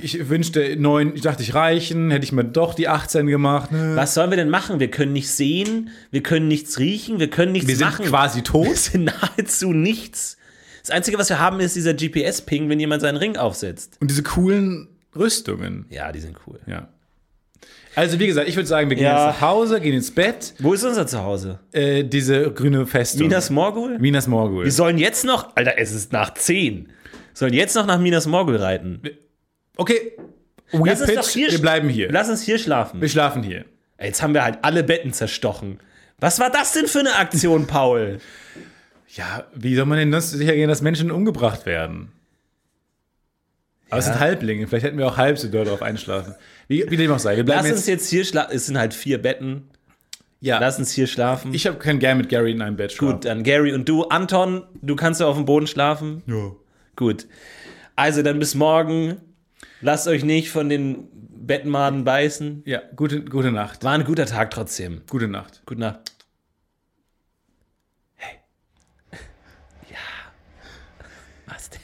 ich wünschte neun, ich dachte, ich reichen, hätte ich mir doch die 18 gemacht. Ne? Was sollen wir denn machen? Wir können nicht sehen, wir können nichts riechen, wir können nichts Wir sind machen. quasi *laughs* Wir tot. sind nahezu nichts. Das Einzige, was wir haben, ist dieser GPS-Ping, wenn jemand seinen Ring aufsetzt. Und diese coolen Rüstungen. Ja, die sind cool. Ja. Also, wie gesagt, ich würde sagen, wir gehen Ja. jetzt nach Hause, gehen ins Bett. Wo ist unser Zuhause? Äh, diese grüne Festung. Minas Morgul? Minas Morgul. Wir sollen jetzt noch, Alter, es ist nach 10. Sollen jetzt noch nach Minas Morgul reiten. Okay. We Lass pitch, wir bleiben hier. Lass uns hier schlafen. wir schlafen hier. Jetzt haben wir halt alle Betten zerstochen. Was war das denn für eine Aktion, *laughs* Paul? Ja, wie soll man denn das sicher gehen, dass Menschen umgebracht werden? Aber es sind Halblinge, vielleicht hätten wir auch halb so doll drauf einschlafen. Wie, wie dem auch sei, wir bleiben Lass uns jetzt. jetzt hier schlafen. Es sind halt vier Betten. Ja, Lass uns hier schlafen. ich hab, kann gern mit Gary in einem Bett schlafen. Gut, dann Gary und du. Anton, du kannst ja auf dem Boden schlafen. Ja. Gut. Also dann bis morgen. Lasst euch nicht von den Bettenmaden beißen. Ja, gute, gute Nacht. War ein guter Tag trotzdem. Gute Nacht. Gute Nacht. Hey. Ja. Was denn?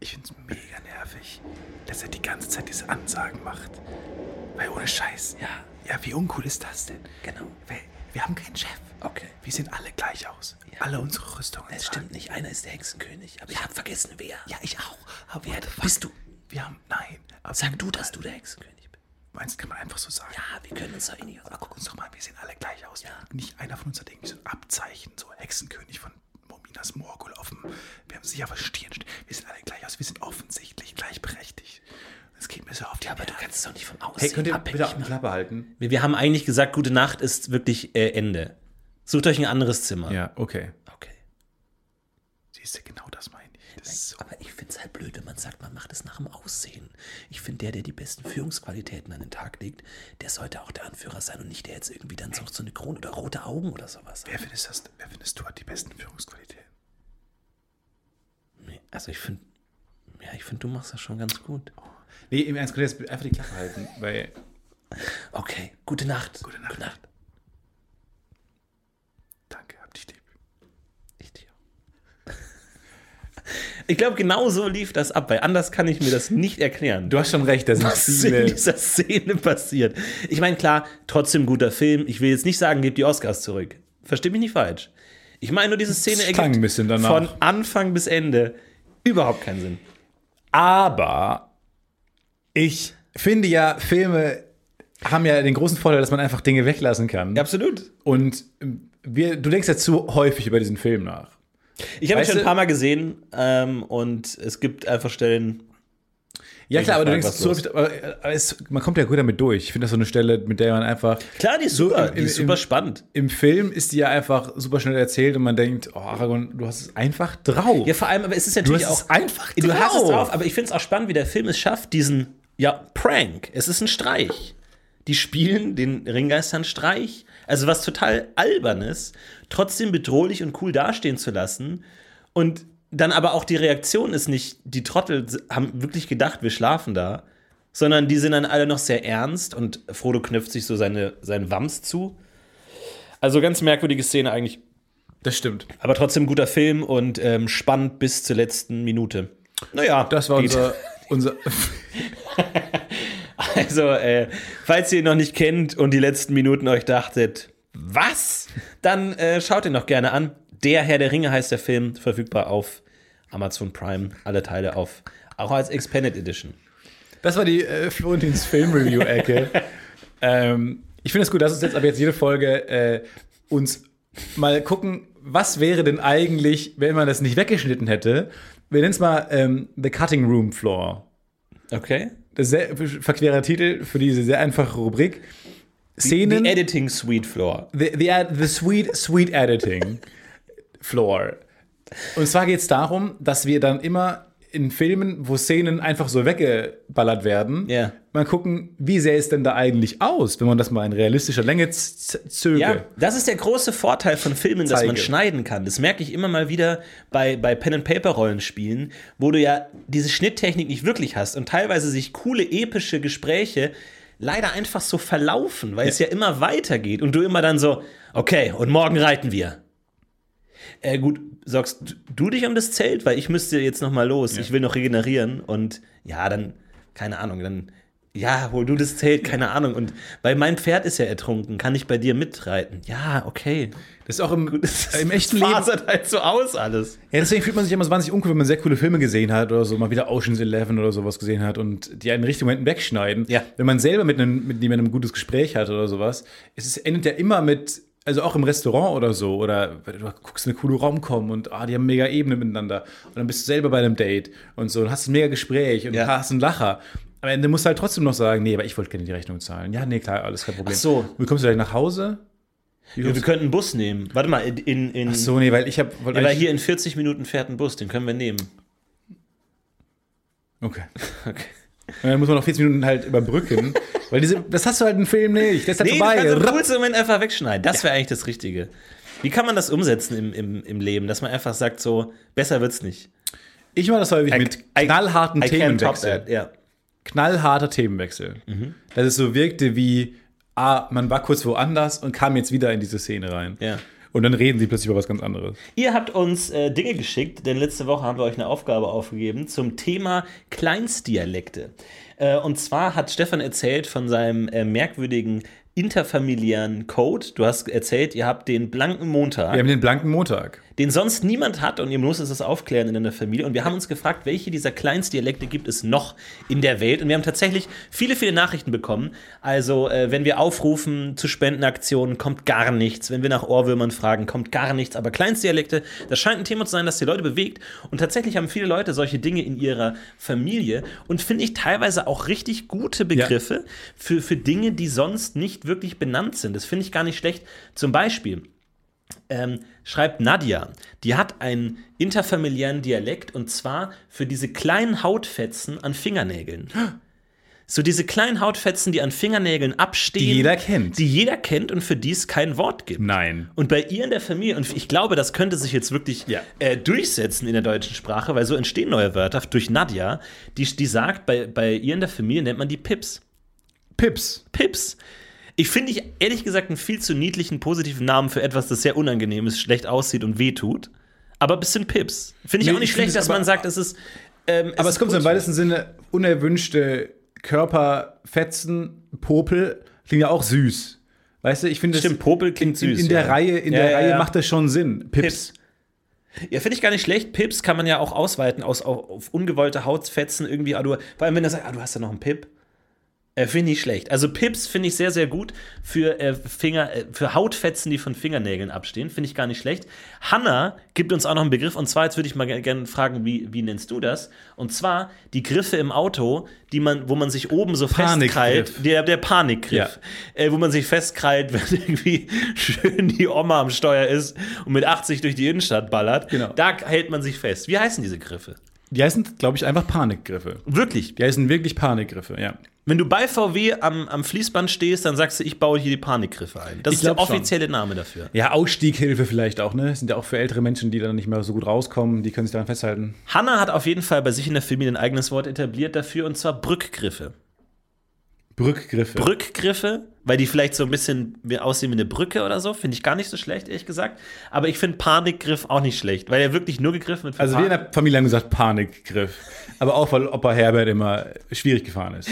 Ich find's mega nervig, dass er die ganze Zeit diese Ansagen macht. Weil ohne Scheiß. Ja. Ja, wie uncool ist das denn? Genau. Wir, wir haben keinen Chef. Okay. Wir sehen alle gleich aus. Alle unsere Rüstungen. Das stimmt nicht. Einer ist der Hexenkönig. Aber ich habe vergessen, wer. Ja, ich auch. Aber Wer bist du? Wir haben. Nein. Aber Sag du, dass du der Hexenkönig bist. Meinst du, kann man einfach so sagen? Ja, wir können uns da eh nicht. Aber guck uns doch mal, an, wir sehen alle gleich aus. Nicht einer von uns hat irgendwie so ein Abzeichen, so Hexenkönig von Mominas Morgul auf dem. Wir haben sicher was Stirn. stehen. Wir sehen alle gleich aus. Wir sind offensichtlich gleichberechtigt. Es geht mir so auf die Ja, aber du Nerven. kannst es doch nicht vom Aussehen Hey, könnt ihr abhängig bitte auch die machen. Klappe halten? Wir, wir haben eigentlich gesagt, gute Nacht ist wirklich äh, Ende. Sucht euch ein anderes Zimmer. Ja, okay. Okay. Siehst Siehst du, genau das meine ich. Das ist so. Aber ich finde es halt blöd, wenn man sagt, dem Aussehen. Ich finde, der, der die besten Führungsqualitäten an den Tag legt, der sollte auch der Anführer sein und nicht der jetzt irgendwie dann so, so eine Krone oder rote Augen oder sowas. Wer findest, das, wer findest du hat die besten Führungsqualitäten? Nee, Also ich finde, ja, ich finde, du machst das schon ganz gut. Nee, im Ernst, einfach die Klappe halten, weil Okay, gute Nacht. Gute Nacht. Gute Nacht. danke, hab dich lieb. Ich dir. Ich glaube, genau so lief das ab, weil anders kann ich mir das nicht erklären. Du hast schon recht, da sind was in viele. dieser Szene passiert. Ich meine, klar, trotzdem guter Film. Ich will jetzt nicht sagen, gebt die Oscars zurück. Versteh mich nicht falsch. Ich meine nur, diese Szene danach. von Anfang bis Ende überhaupt keinen Sinn. Aber ich finde ja, Filme haben ja den großen Vorteil, dass man einfach Dinge weglassen kann. absolut. Und wir, du denkst ja zu häufig über diesen Film nach. Ich habe ihn schon du- ein paar Mal gesehen ähm, und es gibt einfach Stellen. Ja, klar, aber du denkst aber aber es, man kommt ja gut damit durch. Ich finde das so eine Stelle, mit der man einfach. Klar, die ist So super. im- die ist im- super spannend. Im Film ist die ja einfach super schnell erzählt und man denkt, oh, Aragon, du hast es einfach drauf. Ja, vor allem, aber es ist du natürlich hast auch es einfach Du hast es drauf. drauf, aber ich finde es auch spannend, wie der Film es schafft, diesen, ja, Prank. Es ist ein Streich. Die spielen den Ringgeistern Streich. Also was total albernes, trotzdem bedrohlich und cool dastehen zu lassen. Und dann aber auch die Reaktion ist nicht, die Trottel haben wirklich gedacht, wir schlafen da, sondern die sind dann alle noch sehr ernst und Frodo knöpft sich so seine, seinen Wams zu. Also ganz merkwürdige Szene eigentlich. Das stimmt. Aber trotzdem guter Film und ähm, spannend bis zur letzten Minute. Naja, Das war geht. unser, unser. *laughs* Also, äh, falls ihr ihn noch nicht kennt und die letzten Minuten euch dachtet, was? Dann äh, schaut ihn noch gerne an. Der Herr der Ringe heißt der Film, verfügbar auf Amazon Prime. Alle Teile auf, auch als Expanded Edition. Das war die äh, Florentins Film-Review-Ecke. *laughs* ähm, ich finde es gut, dass uns jetzt aber jetzt jede Folge äh, uns mal gucken, was wäre denn eigentlich, wenn man das nicht weggeschnitten hätte. Wir nennen es mal ähm, The Cutting Room Floor. Okay. Sehr verquerer Titel für diese sehr einfache Rubrik. Szenen. The Editing Suite Floor. The, the, the Sweet, Sweet Editing Floor. Und zwar geht es darum, dass wir dann immer in Filmen, wo Szenen einfach so weggeballert werden, Ja. mal gucken, wie sähe es denn da eigentlich aus, wenn man das mal in realistischer Länge zöge. Ja, das ist der große Vorteil von Filmen, dass man Zeige. schneiden kann. Das merke ich immer mal wieder bei, bei Pen-and-Paper-Rollenspielen, wo du ja diese Schnitttechnik nicht wirklich hast und teilweise sich coole, epische Gespräche leider einfach so verlaufen, weil es ja immer weitergeht und du immer dann so, okay, und morgen reiten wir. Äh, gut, sorgst du dich um das Zelt? Weil ich müsste jetzt noch mal los. Ich will noch regenerieren und ja, dann, keine Ahnung, dann, ja, hol du das Zelt, keine Ahnung. Und weil mein Pferd ist ja ertrunken, kann ich bei dir mitreiten? Ja, okay. Das ist auch im, im *laughs* echten Leben. halt so aus alles. Ja, deswegen fühlt man sich immer so wahnsinnig uncool, wenn man sehr coole Filme gesehen hat oder so, mal wieder Ocean's Eleven oder sowas gesehen hat und die einen richtigen Momenten wegschneiden. Ja. Wenn man selber mit, einem, mit jemandem ein gutes Gespräch hat oder sowas, es ist, endet ja immer mit, also auch im Restaurant oder so, oder du guckst eine coole Romcom und ah, die haben mega Ebene miteinander. Und dann bist du selber bei einem Date und so und hast ein mega Gespräch und Ja. hast einen Lacher. Am Ende musst du halt trotzdem noch sagen, nee, aber ich wollte gerne die Rechnung zahlen. Ja, nee, klar, alles kein Problem. Ach so. Wie kommst du gleich nach Hause? Ja, wir könnten einen Bus nehmen. Warte mal, in, in, Ach so, nee, weil ich habe. ja, weil hier in 40 Minuten fährt ein Bus, den können wir nehmen. Okay. *laughs* Okay. Und dann muss man noch 40 Minuten halt überbrücken. *laughs* weil diese, das hast du halt im Film nicht. Das ist halt Nee, du vorbei. kannst im Moment einfach wegschneiden. Das wäre eigentlich das Richtige. Wie kann man das umsetzen im, im, im Leben, dass man einfach sagt, so, besser wird's nicht? Ich mache das häufig I- mit I- knallharten I top Themenwechsel. Ja. Knallharter Themenwechsel. Mhm. Dass es so wirkte wie, ah, man war kurz woanders und kam jetzt wieder in diese Szene rein. Ja. Und dann reden sie plötzlich über was ganz anderes. Ihr habt uns äh, Dinge geschickt, denn letzte Woche haben wir euch eine Aufgabe aufgegeben zum Thema Kleinstdialekte. Äh, und zwar hat Stefan erzählt von seinem äh, merkwürdigen interfamiliären Code. Du hast erzählt, ihr habt den blanken Montag. Wir haben den blanken Montag. Den sonst niemand hat und ihr müsst es aufklären in der Familie. Und wir haben uns gefragt, welche dieser Kleinstdialekte gibt es noch in der Welt? Und wir haben tatsächlich viele, viele Nachrichten bekommen. Also, äh, wenn wir aufrufen zu Spendenaktionen, kommt gar nichts. Wenn wir nach Ohrwürmern fragen, kommt gar nichts. Aber Kleinstdialekte, das scheint ein Thema zu sein, das die Leute bewegt. Und tatsächlich haben viele Leute solche Dinge in ihrer Familie und finde ich teilweise auch richtig gute Begriffe für, für Dinge, die sonst nicht wirklich benannt sind. Das finde ich gar nicht schlecht. Zum Beispiel, ähm, schreibt Nadja, die hat einen interfamiliären Dialekt und zwar für diese kleinen Hautfetzen an Fingernägeln. *gasps* So diese kleinen Hautfetzen, die an Fingernägeln abstehen. Die jeder kennt. Die jeder kennt und für die es kein Wort gibt. Nein. Und bei ihr in der Familie, und ich glaube, das könnte sich jetzt wirklich Ja. äh, durchsetzen in der deutschen Sprache, weil so entstehen neue Wörter durch Nadja, die, die sagt, bei, bei ihr in der Familie nennt man die Pips. Pips. Pips. Ich finde ich ehrlich gesagt einen viel zu niedlichen, positiven Namen für etwas, das sehr unangenehm ist, schlecht aussieht und wehtut. Aber ein bisschen Pips. Finde ich Nee, auch nicht ich schlecht, es dass man sagt, es ist. Ähm, Aber es kommt so im weitesten Sinne unerwünschte Körperfetzen, Popel, klingt ja auch süß. Weißt du, ich finde das- Stimmt, Popel klingt in, süß. in der ja. Reihe, in Ja, der ja, Reihe macht das schon Sinn. Pips. Ja, finde ich gar nicht schlecht. Pips kann man ja auch ausweiten aus, auf, auf ungewollte Hautfetzen irgendwie. Ah, du, vor allem, wenn er sagt, ah, du hast ja noch einen Pip. Äh, finde ich schlecht. Also Pips finde ich sehr, sehr gut für äh, Finger, äh, für Hautfetzen, die von Fingernägeln abstehen. Finde ich gar nicht schlecht. Hanna gibt uns auch noch einen Begriff und zwar, jetzt würde ich mal gerne gern fragen, wie, wie nennst du das? Und zwar die Griffe im Auto, die man, wo man sich oben so festkrallt. Der, der Panikgriff. Äh, wo man sich festkrallt, *laughs* wenn irgendwie schön die Oma am Steuer ist und mit 80 durch die Innenstadt ballert. Genau. Da hält man sich fest. Wie heißen diese Griffe? Die heißen, glaube ich, einfach Panikgriffe. Wirklich. Die heißen wirklich Panikgriffe, ja. Wenn du bei VW am, am Fließband stehst, dann sagst du, ich baue hier die Panikgriffe ein. Das Ich ist der glaub schon. offizielle Name dafür. Ja, Ausstieghilfe vielleicht auch, ne? Sind ja auch für ältere Menschen, die dann nicht mehr so gut rauskommen, die können sich daran festhalten. Hanna hat auf jeden Fall bei sich in der Familie ein eigenes Wort etabliert dafür, und zwar Brückgriffe. Brückgriffe. Brückgriffe, weil die vielleicht so ein bisschen aussehen wie eine Brücke oder so, finde ich gar nicht so schlecht, ehrlich gesagt. Aber ich finde Panikgriff auch nicht schlecht, weil er wirklich nur gegriffen wird also wir in der Familie haben gesagt Panikgriff. Aber auch, weil Opa Herbert immer schwierig gefahren ist.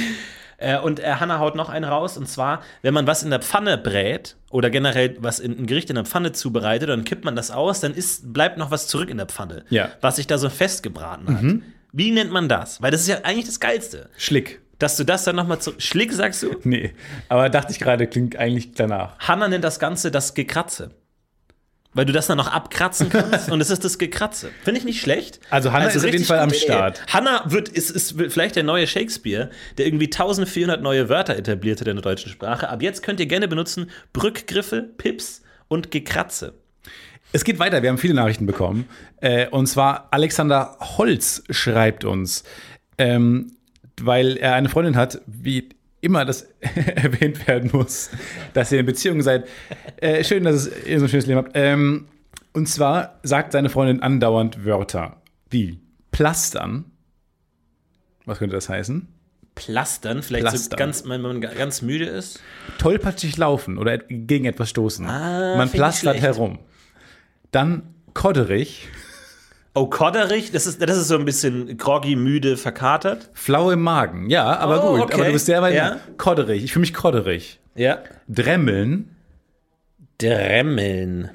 Äh, und äh, Hanna haut noch einen raus, und zwar, wenn man was in der Pfanne brät oder generell was in ein Gericht in der Pfanne zubereitet, dann kippt man das aus, dann ist, bleibt noch was zurück in der Pfanne, Ja. was sich da so festgebraten hat. Wie nennt man das? Weil das ist ja eigentlich das Geilste. Schlick. Dass du das dann nochmal zu. Schlick, sagst du? Nee, aber dachte ich gerade, klingt eigentlich danach. Hanna nennt das Ganze das Gekratze. Weil du das dann noch abkratzen kannst *laughs* und es ist das Gekratze. Finde ich nicht schlecht. Also Hanna ist auf jeden Fall am Start. Idee. Hanna wird, ist, ist vielleicht der neue Shakespeare, der irgendwie 1400 neue Wörter etabliert hat in der deutschen Sprache. Ab jetzt könnt ihr gerne benutzen Brückgriffe, Pips und Gekratze. Es geht weiter, wir haben viele Nachrichten bekommen. Äh, und zwar Alexander Holz schreibt uns, ähm, weil er eine Freundin hat, wie immer das *laughs* erwähnt werden muss, dass ihr in Beziehung seid. Äh, schön, dass es- ihr so ein schönes Leben habt. Ähm, und zwar sagt seine Freundin andauernd Wörter wie Plastern. Was könnte das heißen? Plastern, vielleicht so Plastern. ganz, wenn man ganz müde ist. Tollpatschig laufen oder gegen etwas stoßen. Ah, Man plastert herum. Dann kodderig, Oh, Kodderich, das ist, das ist so ein bisschen groggy, müde, verkatert. flau im Magen. Ja, aber Oh, gut. okay. Aber du bist sehr weit. Ja. Kodderig. Ich fühle mich kodderig. Ja. Dremmeln. Dremmeln.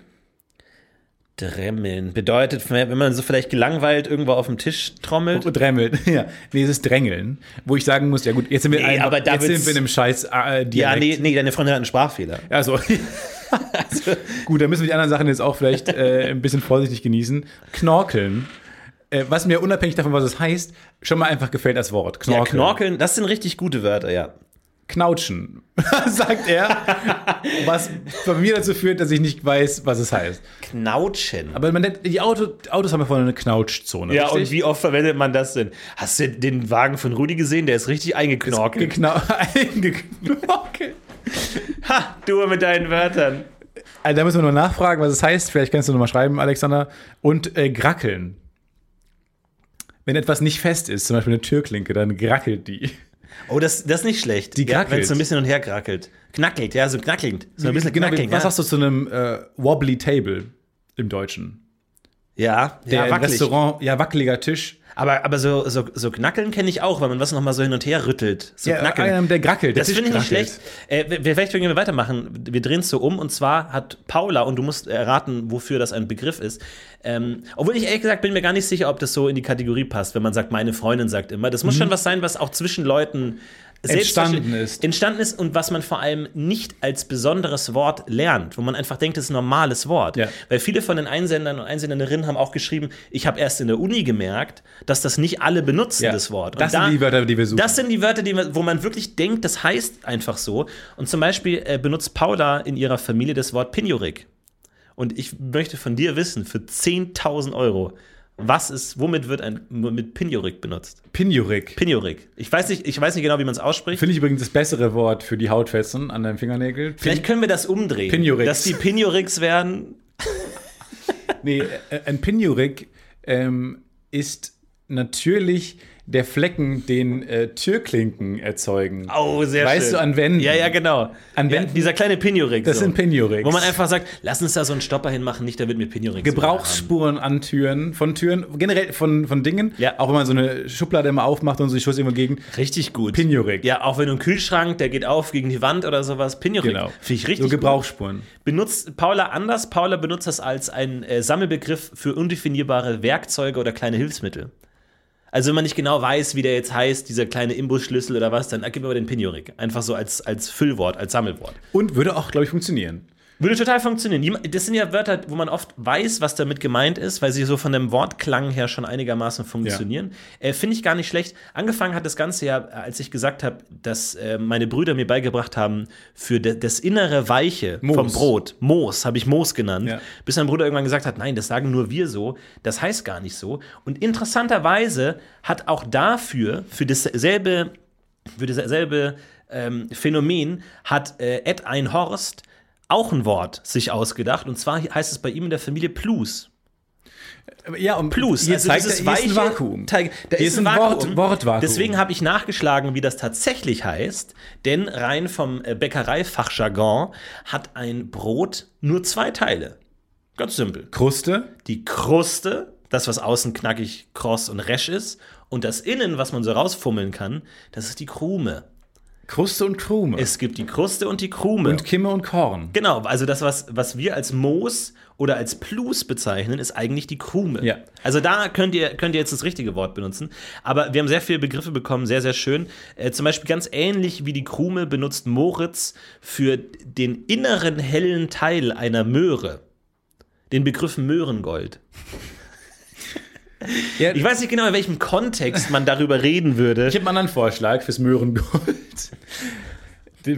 Dremmeln bedeutet, wenn man so vielleicht gelangweilt irgendwo auf dem Tisch trommelt. Dremmeln. *laughs* Ja. Nee, es ist Drängeln. Wo ich sagen muss, ja gut, jetzt sind wir, Nee, da jetzt sind wir in einem scheiß äh, Ja, nee, nee, deine Freundin hat einen Sprachfehler. Also, *laughs* gut, dann müssen wir die anderen Sachen jetzt auch vielleicht äh, ein bisschen vorsichtig genießen. Knorkeln. Äh, was mir unabhängig davon, was es heißt, schon mal einfach gefällt als Wort. Ja, Knorkeln. Knorkeln, das sind richtig gute Wörter, ja. Knautschen, *laughs* sagt er. was bei mir dazu führt, dass ich nicht weiß, was es heißt. Knautschen. Aber man nennt, die Auto, Autos haben ja vorne eine Knautschzone. ja, richtig? und wie oft verwendet man das denn? Hast du den Wagen von Rudi gesehen? Der ist richtig eingeknorkelt. Geknau *laughs* eingeknorkelt. *laughs* Ha, du mit deinen Wörtern. Also, da müssen wir noch nachfragen, was es heißt. Vielleicht kannst du noch mal schreiben, Alexander. Und äh, grackeln. Wenn etwas nicht fest ist, zum Beispiel eine Türklinke, dann grackelt die. Oh, das, das ist nicht schlecht. Die ja, grackelt. Wenn es so ein bisschen hin und her grackelt. Knackelt, ja, so knackelnd. So ein bisschen genau, knackelnd. was ja. sagst du zu einem äh, wobbly table im Deutschen? Ja, Der ja, wackelig. Restaurant, ja, wackeliger Tisch. Aber, aber so, so, so knackeln kenne ich auch, weil man was noch mal so hin und her rüttelt. So Ja, knackeln. einem, der grackelt. Der Das finde ich nicht schlecht. Äh, wir- vielleicht können wir weitermachen. Wir drehen es so um und zwar hat Paula, und du musst erraten, wofür das ein Begriff ist. Ähm, obwohl ich ehrlich gesagt bin mir gar nicht sicher, ob das so in die Kategorie passt, wenn man sagt, meine Freundin sagt immer. Das muss schon was sein, was auch zwischen Leuten Mhm. Entstanden ist. Entstanden ist und was man vor allem nicht als besonderes Wort lernt, wo man einfach denkt, das ist ein normales Wort. Ja. Weil viele von den Einsendern und Einsenderinnen haben auch geschrieben, ich habe erst in der Uni gemerkt, dass das nicht alle benutzen, Ja. das Wort. Und Das sind die Wörter, die wir suchen. Das sind die Wörter, die wo man wirklich denkt, das heißt einfach so. Und zum Beispiel äh, benutzt Paula in ihrer Familie das Wort Pinjurik. Und ich möchte von dir wissen, für 10.000 Euro, was ist, womit wird ein mit Pinjurik benutzt? Pinjurik. Pinjurik. Ich weiß nicht, ich weiß nicht genau, wie man es ausspricht. Finde ich übrigens das bessere Wort für die Hautfetzen an deinen Fingernägeln. Vielleicht können wir das umdrehen. Pinjuriks. Dass die Pinjuriks werden. Nee, äh, ein Pinjurik ähm, ist natürlich der Flecken, den äh, Türklinken erzeugen. Oh, sehr schön. Weißt du, an Wänden. Ja, ja, genau. An ja, Wänden- dieser kleine Pinjurik. Das sind Pinjuriks. Wo man einfach sagt, lass uns da so einen Stopper hinmachen, nicht damit wir Pinjuriks Gebrauchsspuren an Türen, von Türen, generell von, von Dingen. Ja. Auch wenn man so eine Schublade immer aufmacht und so, ich schuss immer gegen. Richtig gut. Pinjurik. Ja, auch wenn du einen Kühlschrank, der geht auf gegen die Wand oder sowas. Pinjurik. Genau. Finde ich richtig So Gebrauchsspuren. gut. Benutzt Paula anders. Paula benutzt das als einen äh, Sammelbegriff für undefinierbare Werkzeuge oder kleine Hilfsmittel. Also wenn man nicht genau weiß, wie der jetzt heißt, dieser kleine Imbusschlüssel oder was, dann gib mir mal den Pinjurik. Einfach so als, als Füllwort, als Sammelwort. Und würde auch, glaube ich, funktionieren. Würde total funktionieren. Das sind ja Wörter, wo man oft weiß, was damit gemeint ist, weil sie so von dem Wortklang her schon einigermaßen funktionieren. Äh, Finde ich gar nicht schlecht. Angefangen hat das Ganze ja, als ich gesagt habe, dass äh, meine Brüder mir beigebracht haben, für de das innere Weiche Moos. vom Brot, Moos, habe ich Moos genannt, Ja. bis mein Bruder irgendwann gesagt hat, nein, das sagen nur wir so, das heißt gar nicht so. Und interessanterweise hat auch dafür, für dasselbe für dasselbe ähm, Phänomen hat äh, Ed Einhorst auch ein Wort sich ausgedacht. Und zwar heißt es bei ihm in der Familie Plus. Ja, und Plus. Hier also zeigt dieses er, hier ist ein weiche Vakuum. Teig, da Hier ist ein Wort- Vakuum. Wortvakuum. Deswegen habe ich nachgeschlagen, wie das tatsächlich heißt. Denn rein vom äh, Bäckereifachjargon hat ein Brot nur zwei Teile. Ganz simpel. Kruste. die Kruste, das, was außen knackig, kross und resch ist, und das Innen, was man so rausfummeln kann, das ist die Krume. Kruste und Krume. Es gibt die Kruste und die Krume. und Kimme und Korn. genau, also das, was, was wir als Moos oder als Plus bezeichnen, ist eigentlich die Krume. Ja. Also da könnt ihr, könnt ihr jetzt das richtige Wort benutzen. Aber wir haben sehr viele Begriffe bekommen, sehr, sehr schön. Äh, zum Beispiel ganz ähnlich wie die Krume benutzt Moritz für den inneren hellen Teil einer Möhre. Den Begriff Möhrengold. Ja, Ich weiß nicht genau, in welchem Kontext man darüber reden würde. Ich habe einen anderen Vorschlag fürs Möhrengold.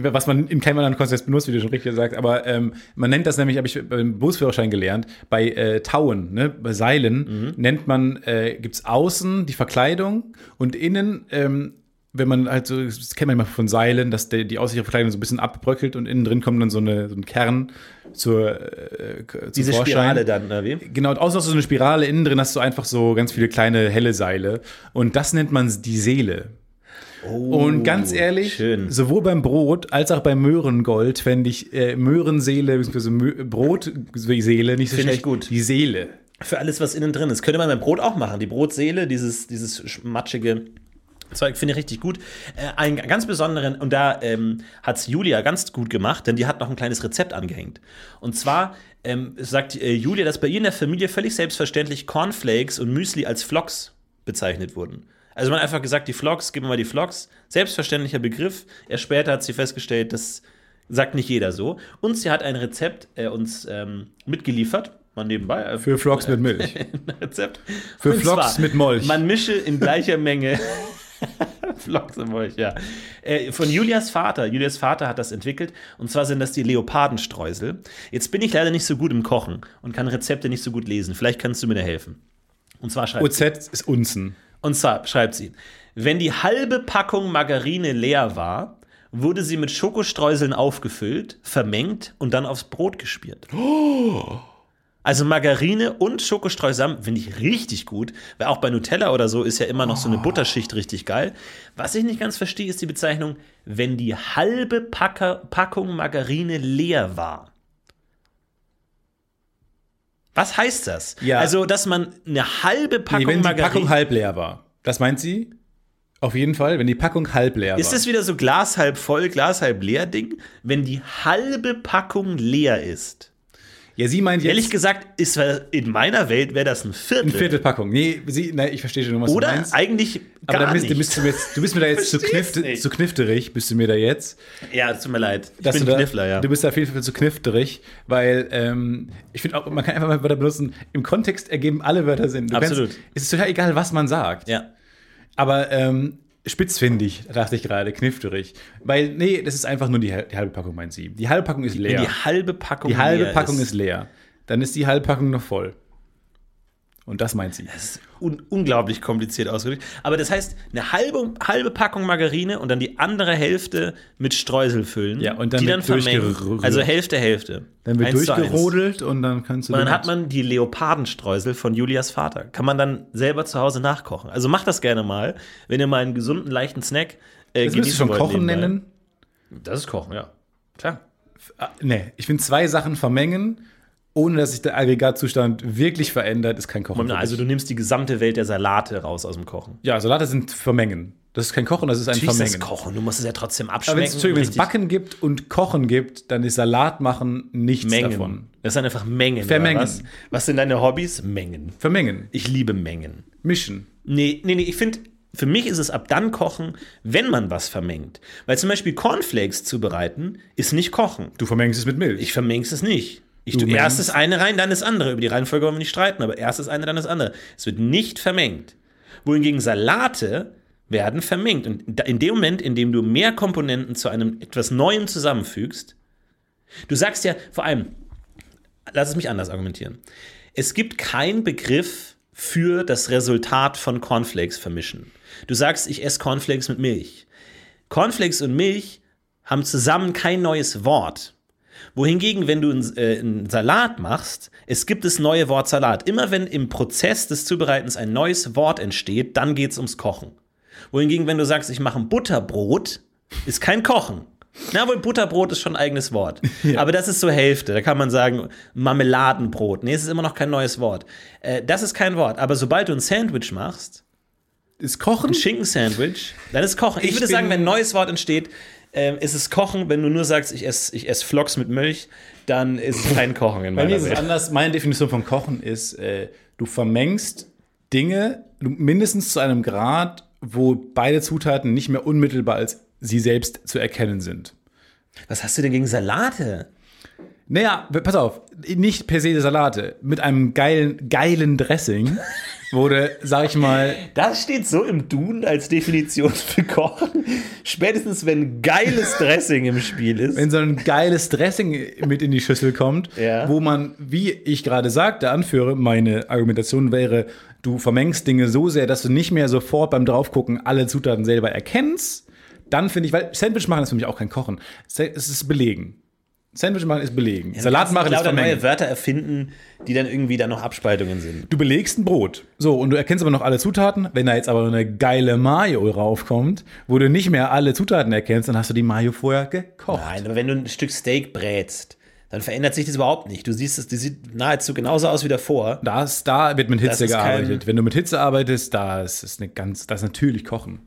Was man in keinem anderen Kontext benutzt, wie du schon richtig gesagt aber ähm, man nennt das nämlich, habe ich beim Berufsführerschein gelernt, bei äh, Tauen, ne, bei Seilen, nennt man, äh, gibt es außen die Verkleidung und innen, ähm, wenn man halt so, das kennt man immer von Seilen, dass der, die außenliche Verkleidung so ein bisschen abbröckelt und innen drin kommt dann so, eine, so ein Kern zur, äh, zum Diese Vorschein. Spirale dann, oder wie? Genau, und du so eine Spirale, innen drin hast du einfach so ganz viele kleine helle Seile. Und das nennt man die Seele. und ganz ehrlich, Oh, schön. sowohl beim Brot als auch beim Möhrengold fände ich äh, Möhrenseele bzw. Mö Brotseele nicht so Finde ich schlecht. gut. Die Seele. Für alles, was innen drin ist. Könnte man beim Brot auch machen. Die Brotseele, dieses, dieses matschige Zeug, finde ich richtig gut. Äh, einen ganz besonderen, und da ähm, hat es Julia ganz gut gemacht, denn die hat noch ein kleines Rezept angehängt. Und zwar ähm, sagt äh, Julia, dass bei ihr in der Familie völlig selbstverständlich Cornflakes und Müsli als Flocks bezeichnet wurden. Also man hat einfach gesagt, die Flocks, gib mir mal die Flocks. Selbstverständlicher Begriff. Erst später hat sie festgestellt, das sagt nicht jeder so. Und sie hat ein Rezept äh, uns ähm, mitgeliefert. Mal nebenbei. äh, Für Flocks mit Milch. *laughs* Rezept. Für Flocks mit Molch. Man mische in gleicher Menge. *laughs* Flocks und Molch, ja. Äh, von Julias Vater. Julias Vater hat das entwickelt. Und zwar sind das die Leopardenstreusel. Jetzt bin ich leider nicht so gut im Kochen und kann Rezepte nicht so gut lesen. Vielleicht kannst du mir da helfen. Und zwar schreibt OZ ist Unzen. und zwar schreibt sie, wenn die halbe Packung Margarine leer war, wurde sie mit Schokostreuseln aufgefüllt, vermengt und dann aufs Brot gespielt. Also Margarine und Schokostreusel finde ich richtig gut, weil auch bei Nutella oder so ist ja immer noch so eine Butterschicht richtig geil. Was ich nicht ganz verstehe, ist die Bezeichnung, wenn die halbe Packer, Packung Margarine leer war. Was heißt das? Ja. Also, dass man eine halbe Nee, Packung wenn die Margarine. Packung halb leer war. Das meint sie? Auf jeden Fall, wenn die Packung halb leer Ist war. das wieder so Glas halb voll, Glas halb leer Ding? Wenn die halbe Packung leer ist. Ja, sie meint jetzt Ehrlich gesagt, ist in meiner Welt wäre das ein Viertel. eine Viertelpackung. Nee, sie, nee, ich verstehe schon, was du Oder meinst. eigentlich Aber gar da bist, nicht. du, bist du, mir jetzt, du bist mir da jetzt *laughs* zu, nicht. zu knifterig, bist du mir da jetzt. ja, es tut mir leid. Ich bin du da, Kniffler, ja. Du bist da auf jeden Fall zu knifterig, weil ähm, ich finde auch, man kann einfach mal Wörter benutzen. Im Kontext ergeben alle Wörter Sinn. Du Absolut. Kannst, es ist total egal, was man sagt. ja. Aber ähm, spitzfindig, dachte ich gerade, knifterig. Weil, nee, das ist einfach nur die, die halbe Packung, meint sie. Die halbe Packung ist leer. Die halbe Packung Die halbe leer Packung ist. ist leer. dann ist die Halbpackung noch voll. Und das meint sie. Das ist un unglaublich kompliziert ausgedrückt. Aber das heißt, eine halbe, halbe Packung Margarine und dann die andere Hälfte mit Streusel füllen. Ja, und dann die wird dann vermengen. Also Hälfte, Hälfte. Dann wird Eins durchgerodelt und dann kannst du. Und dann hat man die Leopardenstreusel von Julias Vater. Kann man dann selber zu Hause nachkochen. Also macht das gerne mal, wenn ihr mal einen gesunden, leichten Snack äh, das müsstest du schon wollt Kochen nebenbei. nennen. Das ist Kochen, ja. Klar. Ah, Nee, ich finde zwei Sachen vermengen, ohne dass sich der Aggregatzustand wirklich verändert, ist kein Kochen. für Also du nimmst die gesamte Welt der Salate raus aus dem Kochen. ja, Salate sind Vermengen. Das ist kein Kochen, das ist ein Natürlich ist das Vermengen. Kochen. Du musst es ja trotzdem Aber abschmecken. wenn es Entschuldigung, wenn es Backen gibt und Kochen gibt, dann ist Salat machen nichts Mengen. davon. Das sind einfach Mengen. Vermengen. Was? was sind deine Hobbys? Mengen. Vermengen, Ich liebe Mengen. mischen. Nee, nee, nee, ich finde, für mich ist es ab dann Kochen, wenn man was vermengt. Weil zum Beispiel Cornflakes zubereiten ist nicht Kochen. Du vermengst es mit Milch. Ich vermeng's es nicht. Ich tue erst das eine rein, dann das andere. Über die Reihenfolge wollen wir nicht streiten, aber erst das eine, dann das andere. Es wird nicht vermengt. Wohingegen Salate werden vermengt. Und in dem Moment, in dem du mehr Komponenten zu einem etwas Neuem zusammenfügst, du sagst ja vor allem, lass es mich anders argumentieren. Es gibt keinen Begriff für das Resultat von Cornflakes vermischen. Du sagst, ich esse Cornflakes mit Milch. Cornflakes und Milch haben zusammen kein neues Wort. Wohingegen, wenn du einen, äh, einen Salat machst, es gibt das neue Wort Salat. Immer wenn im Prozess des Zubereitens ein neues Wort entsteht, dann geht es ums Kochen. Wohingegen, wenn du sagst, ich mache ein Butterbrot, ist kein Kochen. Na wohl, Butterbrot ist schon ein eigenes Wort. *laughs* Aber das ist so Hälfte. Da kann man sagen, Marmeladenbrot. Nee, es ist immer noch kein neues Wort. Äh, das ist kein Wort. Aber sobald du ein Sandwich machst, ist Kochen? ein Schinkensandwich, dann ist Kochen. Ich, Ich würde sagen, wenn ein neues Wort entsteht, ähm, ist es Kochen. Wenn du nur sagst, ich esse ich ess Flocks mit Milch, dann ist es kein Kochen in Bei mir meiner ist es Welt. anders. Meine Definition von Kochen ist, äh, du vermengst Dinge mindestens zu einem Grad, wo beide Zutaten nicht mehr unmittelbar als sie selbst zu erkennen sind. Was hast du denn gegen Salate? Naja, pass auf, nicht per se Salate, mit einem geilen, geilen Dressing *laughs* wurde, sag ich mal, Das steht so im Duden als Definition für Kochen. Spätestens, wenn geiles Dressing im Spiel ist. wenn so ein geiles Dressing mit in die Schüssel kommt, Ja. wo man, wie ich gerade sagte, anführe, meine Argumentation wäre, du vermengst Dinge so sehr, dass du nicht mehr sofort beim Draufgucken alle Zutaten selber erkennst, dann finde ich, weil Sandwich machen ist für mich auch kein Kochen. Es ist belegen. Sandwich machen ist belegen. Salat machen ist lauter neue vermengen. Wörter erfinden, die dann irgendwie dann noch Abspaltungen sind. Du belegst ein Brot. So, und du erkennst aber noch alle Zutaten. Wenn da jetzt aber eine geile Mayo raufkommt, wo du nicht mehr alle Zutaten erkennst, dann hast du die Mayo vorher gekocht. Nein, aber wenn du ein Stück Steak brätst, dann verändert sich das überhaupt nicht. Du siehst es, die sieht nahezu genauso aus wie davor. Das, da wird mit Hitze gearbeitet. Wenn du mit Hitze arbeitest, da ist es eine ganz, das ist natürlich Kochen.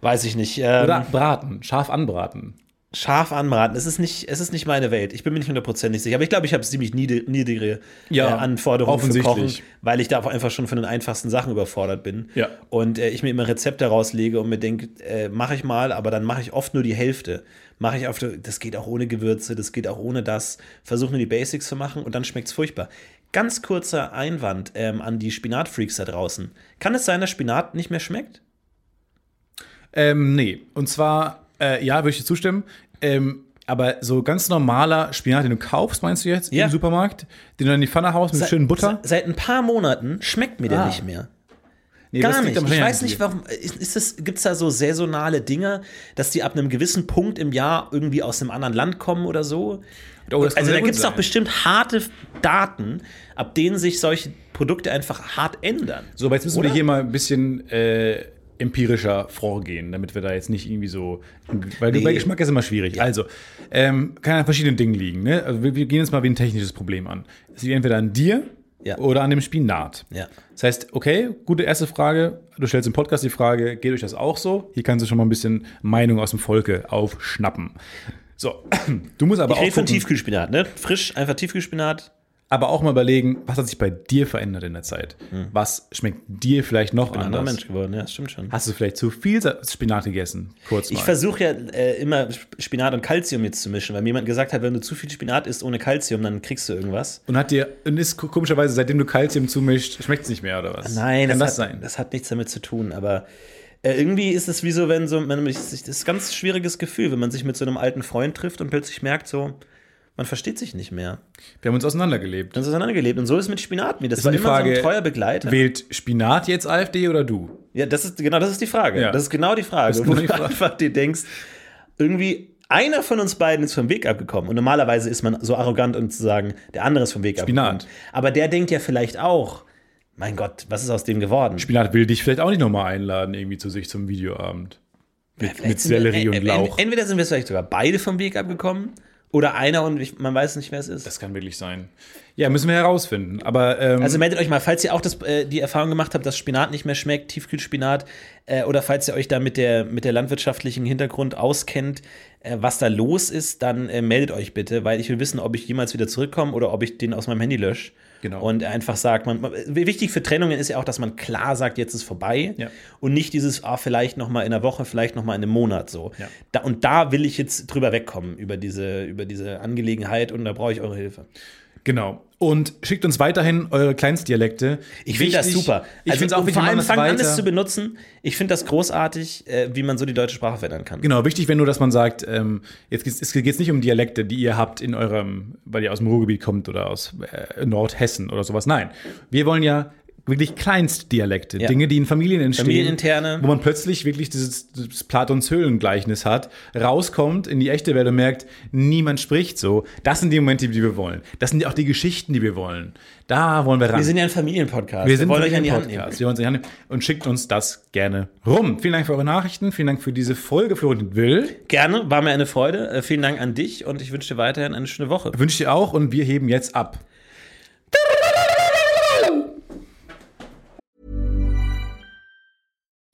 Weiß ich nicht. Ähm, Oder braten, scharf anbraten. Scharf anbraten. Es ist nicht, es ist nicht meine Welt. Ich bin mir nicht hundertprozentig sicher. Aber ich glaube, ich habe ziemlich niedrig- niedrige Ja, äh, Anforderungen für Kochen, weil ich da einfach schon von den einfachsten Sachen überfordert bin. Ja. Und äh, ich mir immer Rezepte rauslege und mir denke, äh, mache ich mal, aber dann mache ich oft nur die Hälfte. Mache ich oft, das geht auch ohne Gewürze, das geht auch ohne das. Versuche nur die Basics zu machen und dann schmeckt es furchtbar. Ganz kurzer Einwand ähm, an die Spinatfreaks da draußen. Kann es sein, dass Spinat nicht mehr schmeckt? Ähm, nee. Und zwar, äh, ja, würde ich dir zustimmen. Ähm, aber so ganz normaler Spinat, den du kaufst, meinst du jetzt, Ja. im Supermarkt, den du in die Pfanne haust mit schönen Butter? Se- Seit ein paar Monaten schmeckt mir der Ah. nicht mehr. Nee, Gar nicht. Ich weiß nicht, warum. Das, gibt's da so saisonale Dinge, dass die ab einem gewissen Punkt im Jahr irgendwie aus einem anderen Land kommen oder so? Oh, also da gibt es doch bestimmt harte Daten, ab denen sich solche Produkte einfach hart ändern. So, aber jetzt müssen Oder? wir hier mal ein bisschen äh, empirischer vorgehen, damit wir da jetzt nicht irgendwie so. Weil Nee. bei Geschmack ist immer schwierig. Also, ähm, kann an verschiedenen Dingen liegen. Ne? Also, wir, wir gehen jetzt mal wie ein technisches Problem an. Es liegt entweder an dir Ja. oder an dem Spinat. Ja. Das heißt, okay, gute erste Frage. Du stellst im Podcast die Frage, geht euch das auch so? Hier kannst du schon mal ein bisschen Meinung aus dem Volke aufschnappen. So, *clears throat* du musst aber Ich auch, rede von Tiefkühlspinat, ne? Frisch, einfach Tiefkühlspinat. Aber auch mal überlegen, was hat sich bei dir verändert in der Zeit? Was schmeckt dir vielleicht noch Ein anderer anders? Mensch geworden, ja, das stimmt schon. Hast du vielleicht zu viel Spinat gegessen? Kurz mal. Ich versuche ja äh, immer Spinat und Calcium jetzt zu mischen, weil mir jemand gesagt hat, wenn du zu viel Spinat isst ohne Calcium, dann kriegst du irgendwas. und hat dir, und ist ko- komischerweise, seitdem du Kalzium zumischt, schmeckt es nicht mehr, oder was? Nein, Kann das, das, hat, sein? das hat nichts damit zu tun, aber äh, irgendwie ist es wie so, wenn so, man sich, das ist ein ganz schwieriges Gefühl, wenn man sich mit so einem alten Freund trifft und plötzlich merkt so, Man versteht sich nicht mehr. Wir haben uns auseinandergelebt. Dann ist auseinandergelebt. Und so ist es mit Spinat mir. Das ist war immer Frage, so ein treuer Begleiter. Wählt Spinat jetzt AfD oder du? Ja, das ist genau das ist die Frage. Ja. Das ist genau die Frage. Wo genau die du Frage. einfach dir denkst, irgendwie einer von uns beiden ist vom Weg abgekommen. Und normalerweise ist man so arrogant, um zu sagen, der andere ist vom Weg Spinat. abgekommen. Aber der denkt ja vielleicht auch, mein Gott, was ist aus dem geworden? Spinat will dich vielleicht auch nicht nochmal einladen, irgendwie zu sich zum Videoabend. Mit, mit Vielleicht sind wir- Sellerie en- und en- Lauch. Entweder sind wir vielleicht sogar beide vom Weg abgekommen oder einer und ich, man weiß nicht, wer es ist. Das kann wirklich sein. Ja, müssen wir herausfinden. Aber ähm, Also meldet euch mal, falls ihr auch das, äh, die Erfahrung gemacht habt, dass Spinat nicht mehr schmeckt, Tiefkühlspinat, äh, oder falls ihr euch da mit der, mit der landwirtschaftlichen Hintergrund auskennt, äh, was da los ist, dann äh, meldet euch bitte, weil ich will wissen, ob ich jemals wieder zurückkomme oder ob ich den aus meinem Handy lösche. Genau. Und einfach sagt, man, wichtig für Trennungen ist ja auch, dass man klar sagt, jetzt ist vorbei. Ja. Und nicht dieses, ah, vielleicht noch mal in einer Woche, vielleicht noch mal in einem Monat so. Ja. Da, und da will ich jetzt drüber wegkommen, über diese, über diese Angelegenheit und da brauche ich eure Hilfe. genau. Und schickt uns weiterhin eure Kleinstdialekte. Ich finde das super. Ich Also, finde es auch wichtig, vor allem fangen an, es zu benutzen. Ich finde das großartig, äh, wie man so die deutsche Sprache verändern kann. Genau, wichtig wäre nur, dass man sagt, ähm, jetzt geht es nicht um Dialekte, die ihr habt in eurem, weil ihr aus dem Ruhrgebiet kommt oder aus äh, Nordhessen oder sowas. Nein, wir wollen ja wirklich Kleinstdialekte, Ja. Dinge, die in Familien entstehen, Familieninterne. wo man plötzlich wirklich dieses, dieses Platons Höhlengleichnis hat, rauskommt in die echte Welt und merkt, niemand spricht so. Das sind die Momente, die wir wollen. Das sind auch die Geschichten, die wir wollen. Da wollen wir ran. Wir sind ja ein Familienpodcast. Wir sind wollen euch an die Hand nehmen. Wir wollen uns an die Hand nehmen und schickt uns das gerne rum. Vielen Dank für eure Nachrichten. Vielen Dank für diese Folge, Florentin Will. Gerne, war mir eine Freude. Äh, vielen Dank an dich und ich wünsche dir weiterhin eine schöne Woche. Wünsche ich dir auch und wir heben jetzt ab.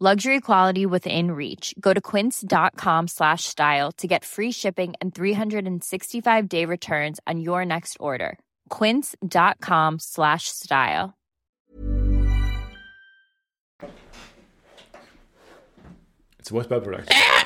Luxury quality within reach. Go to quince.com slash style to get free shipping and 365 day returns on your next order. Quince.com slash style. It's Voice by Production. *laughs*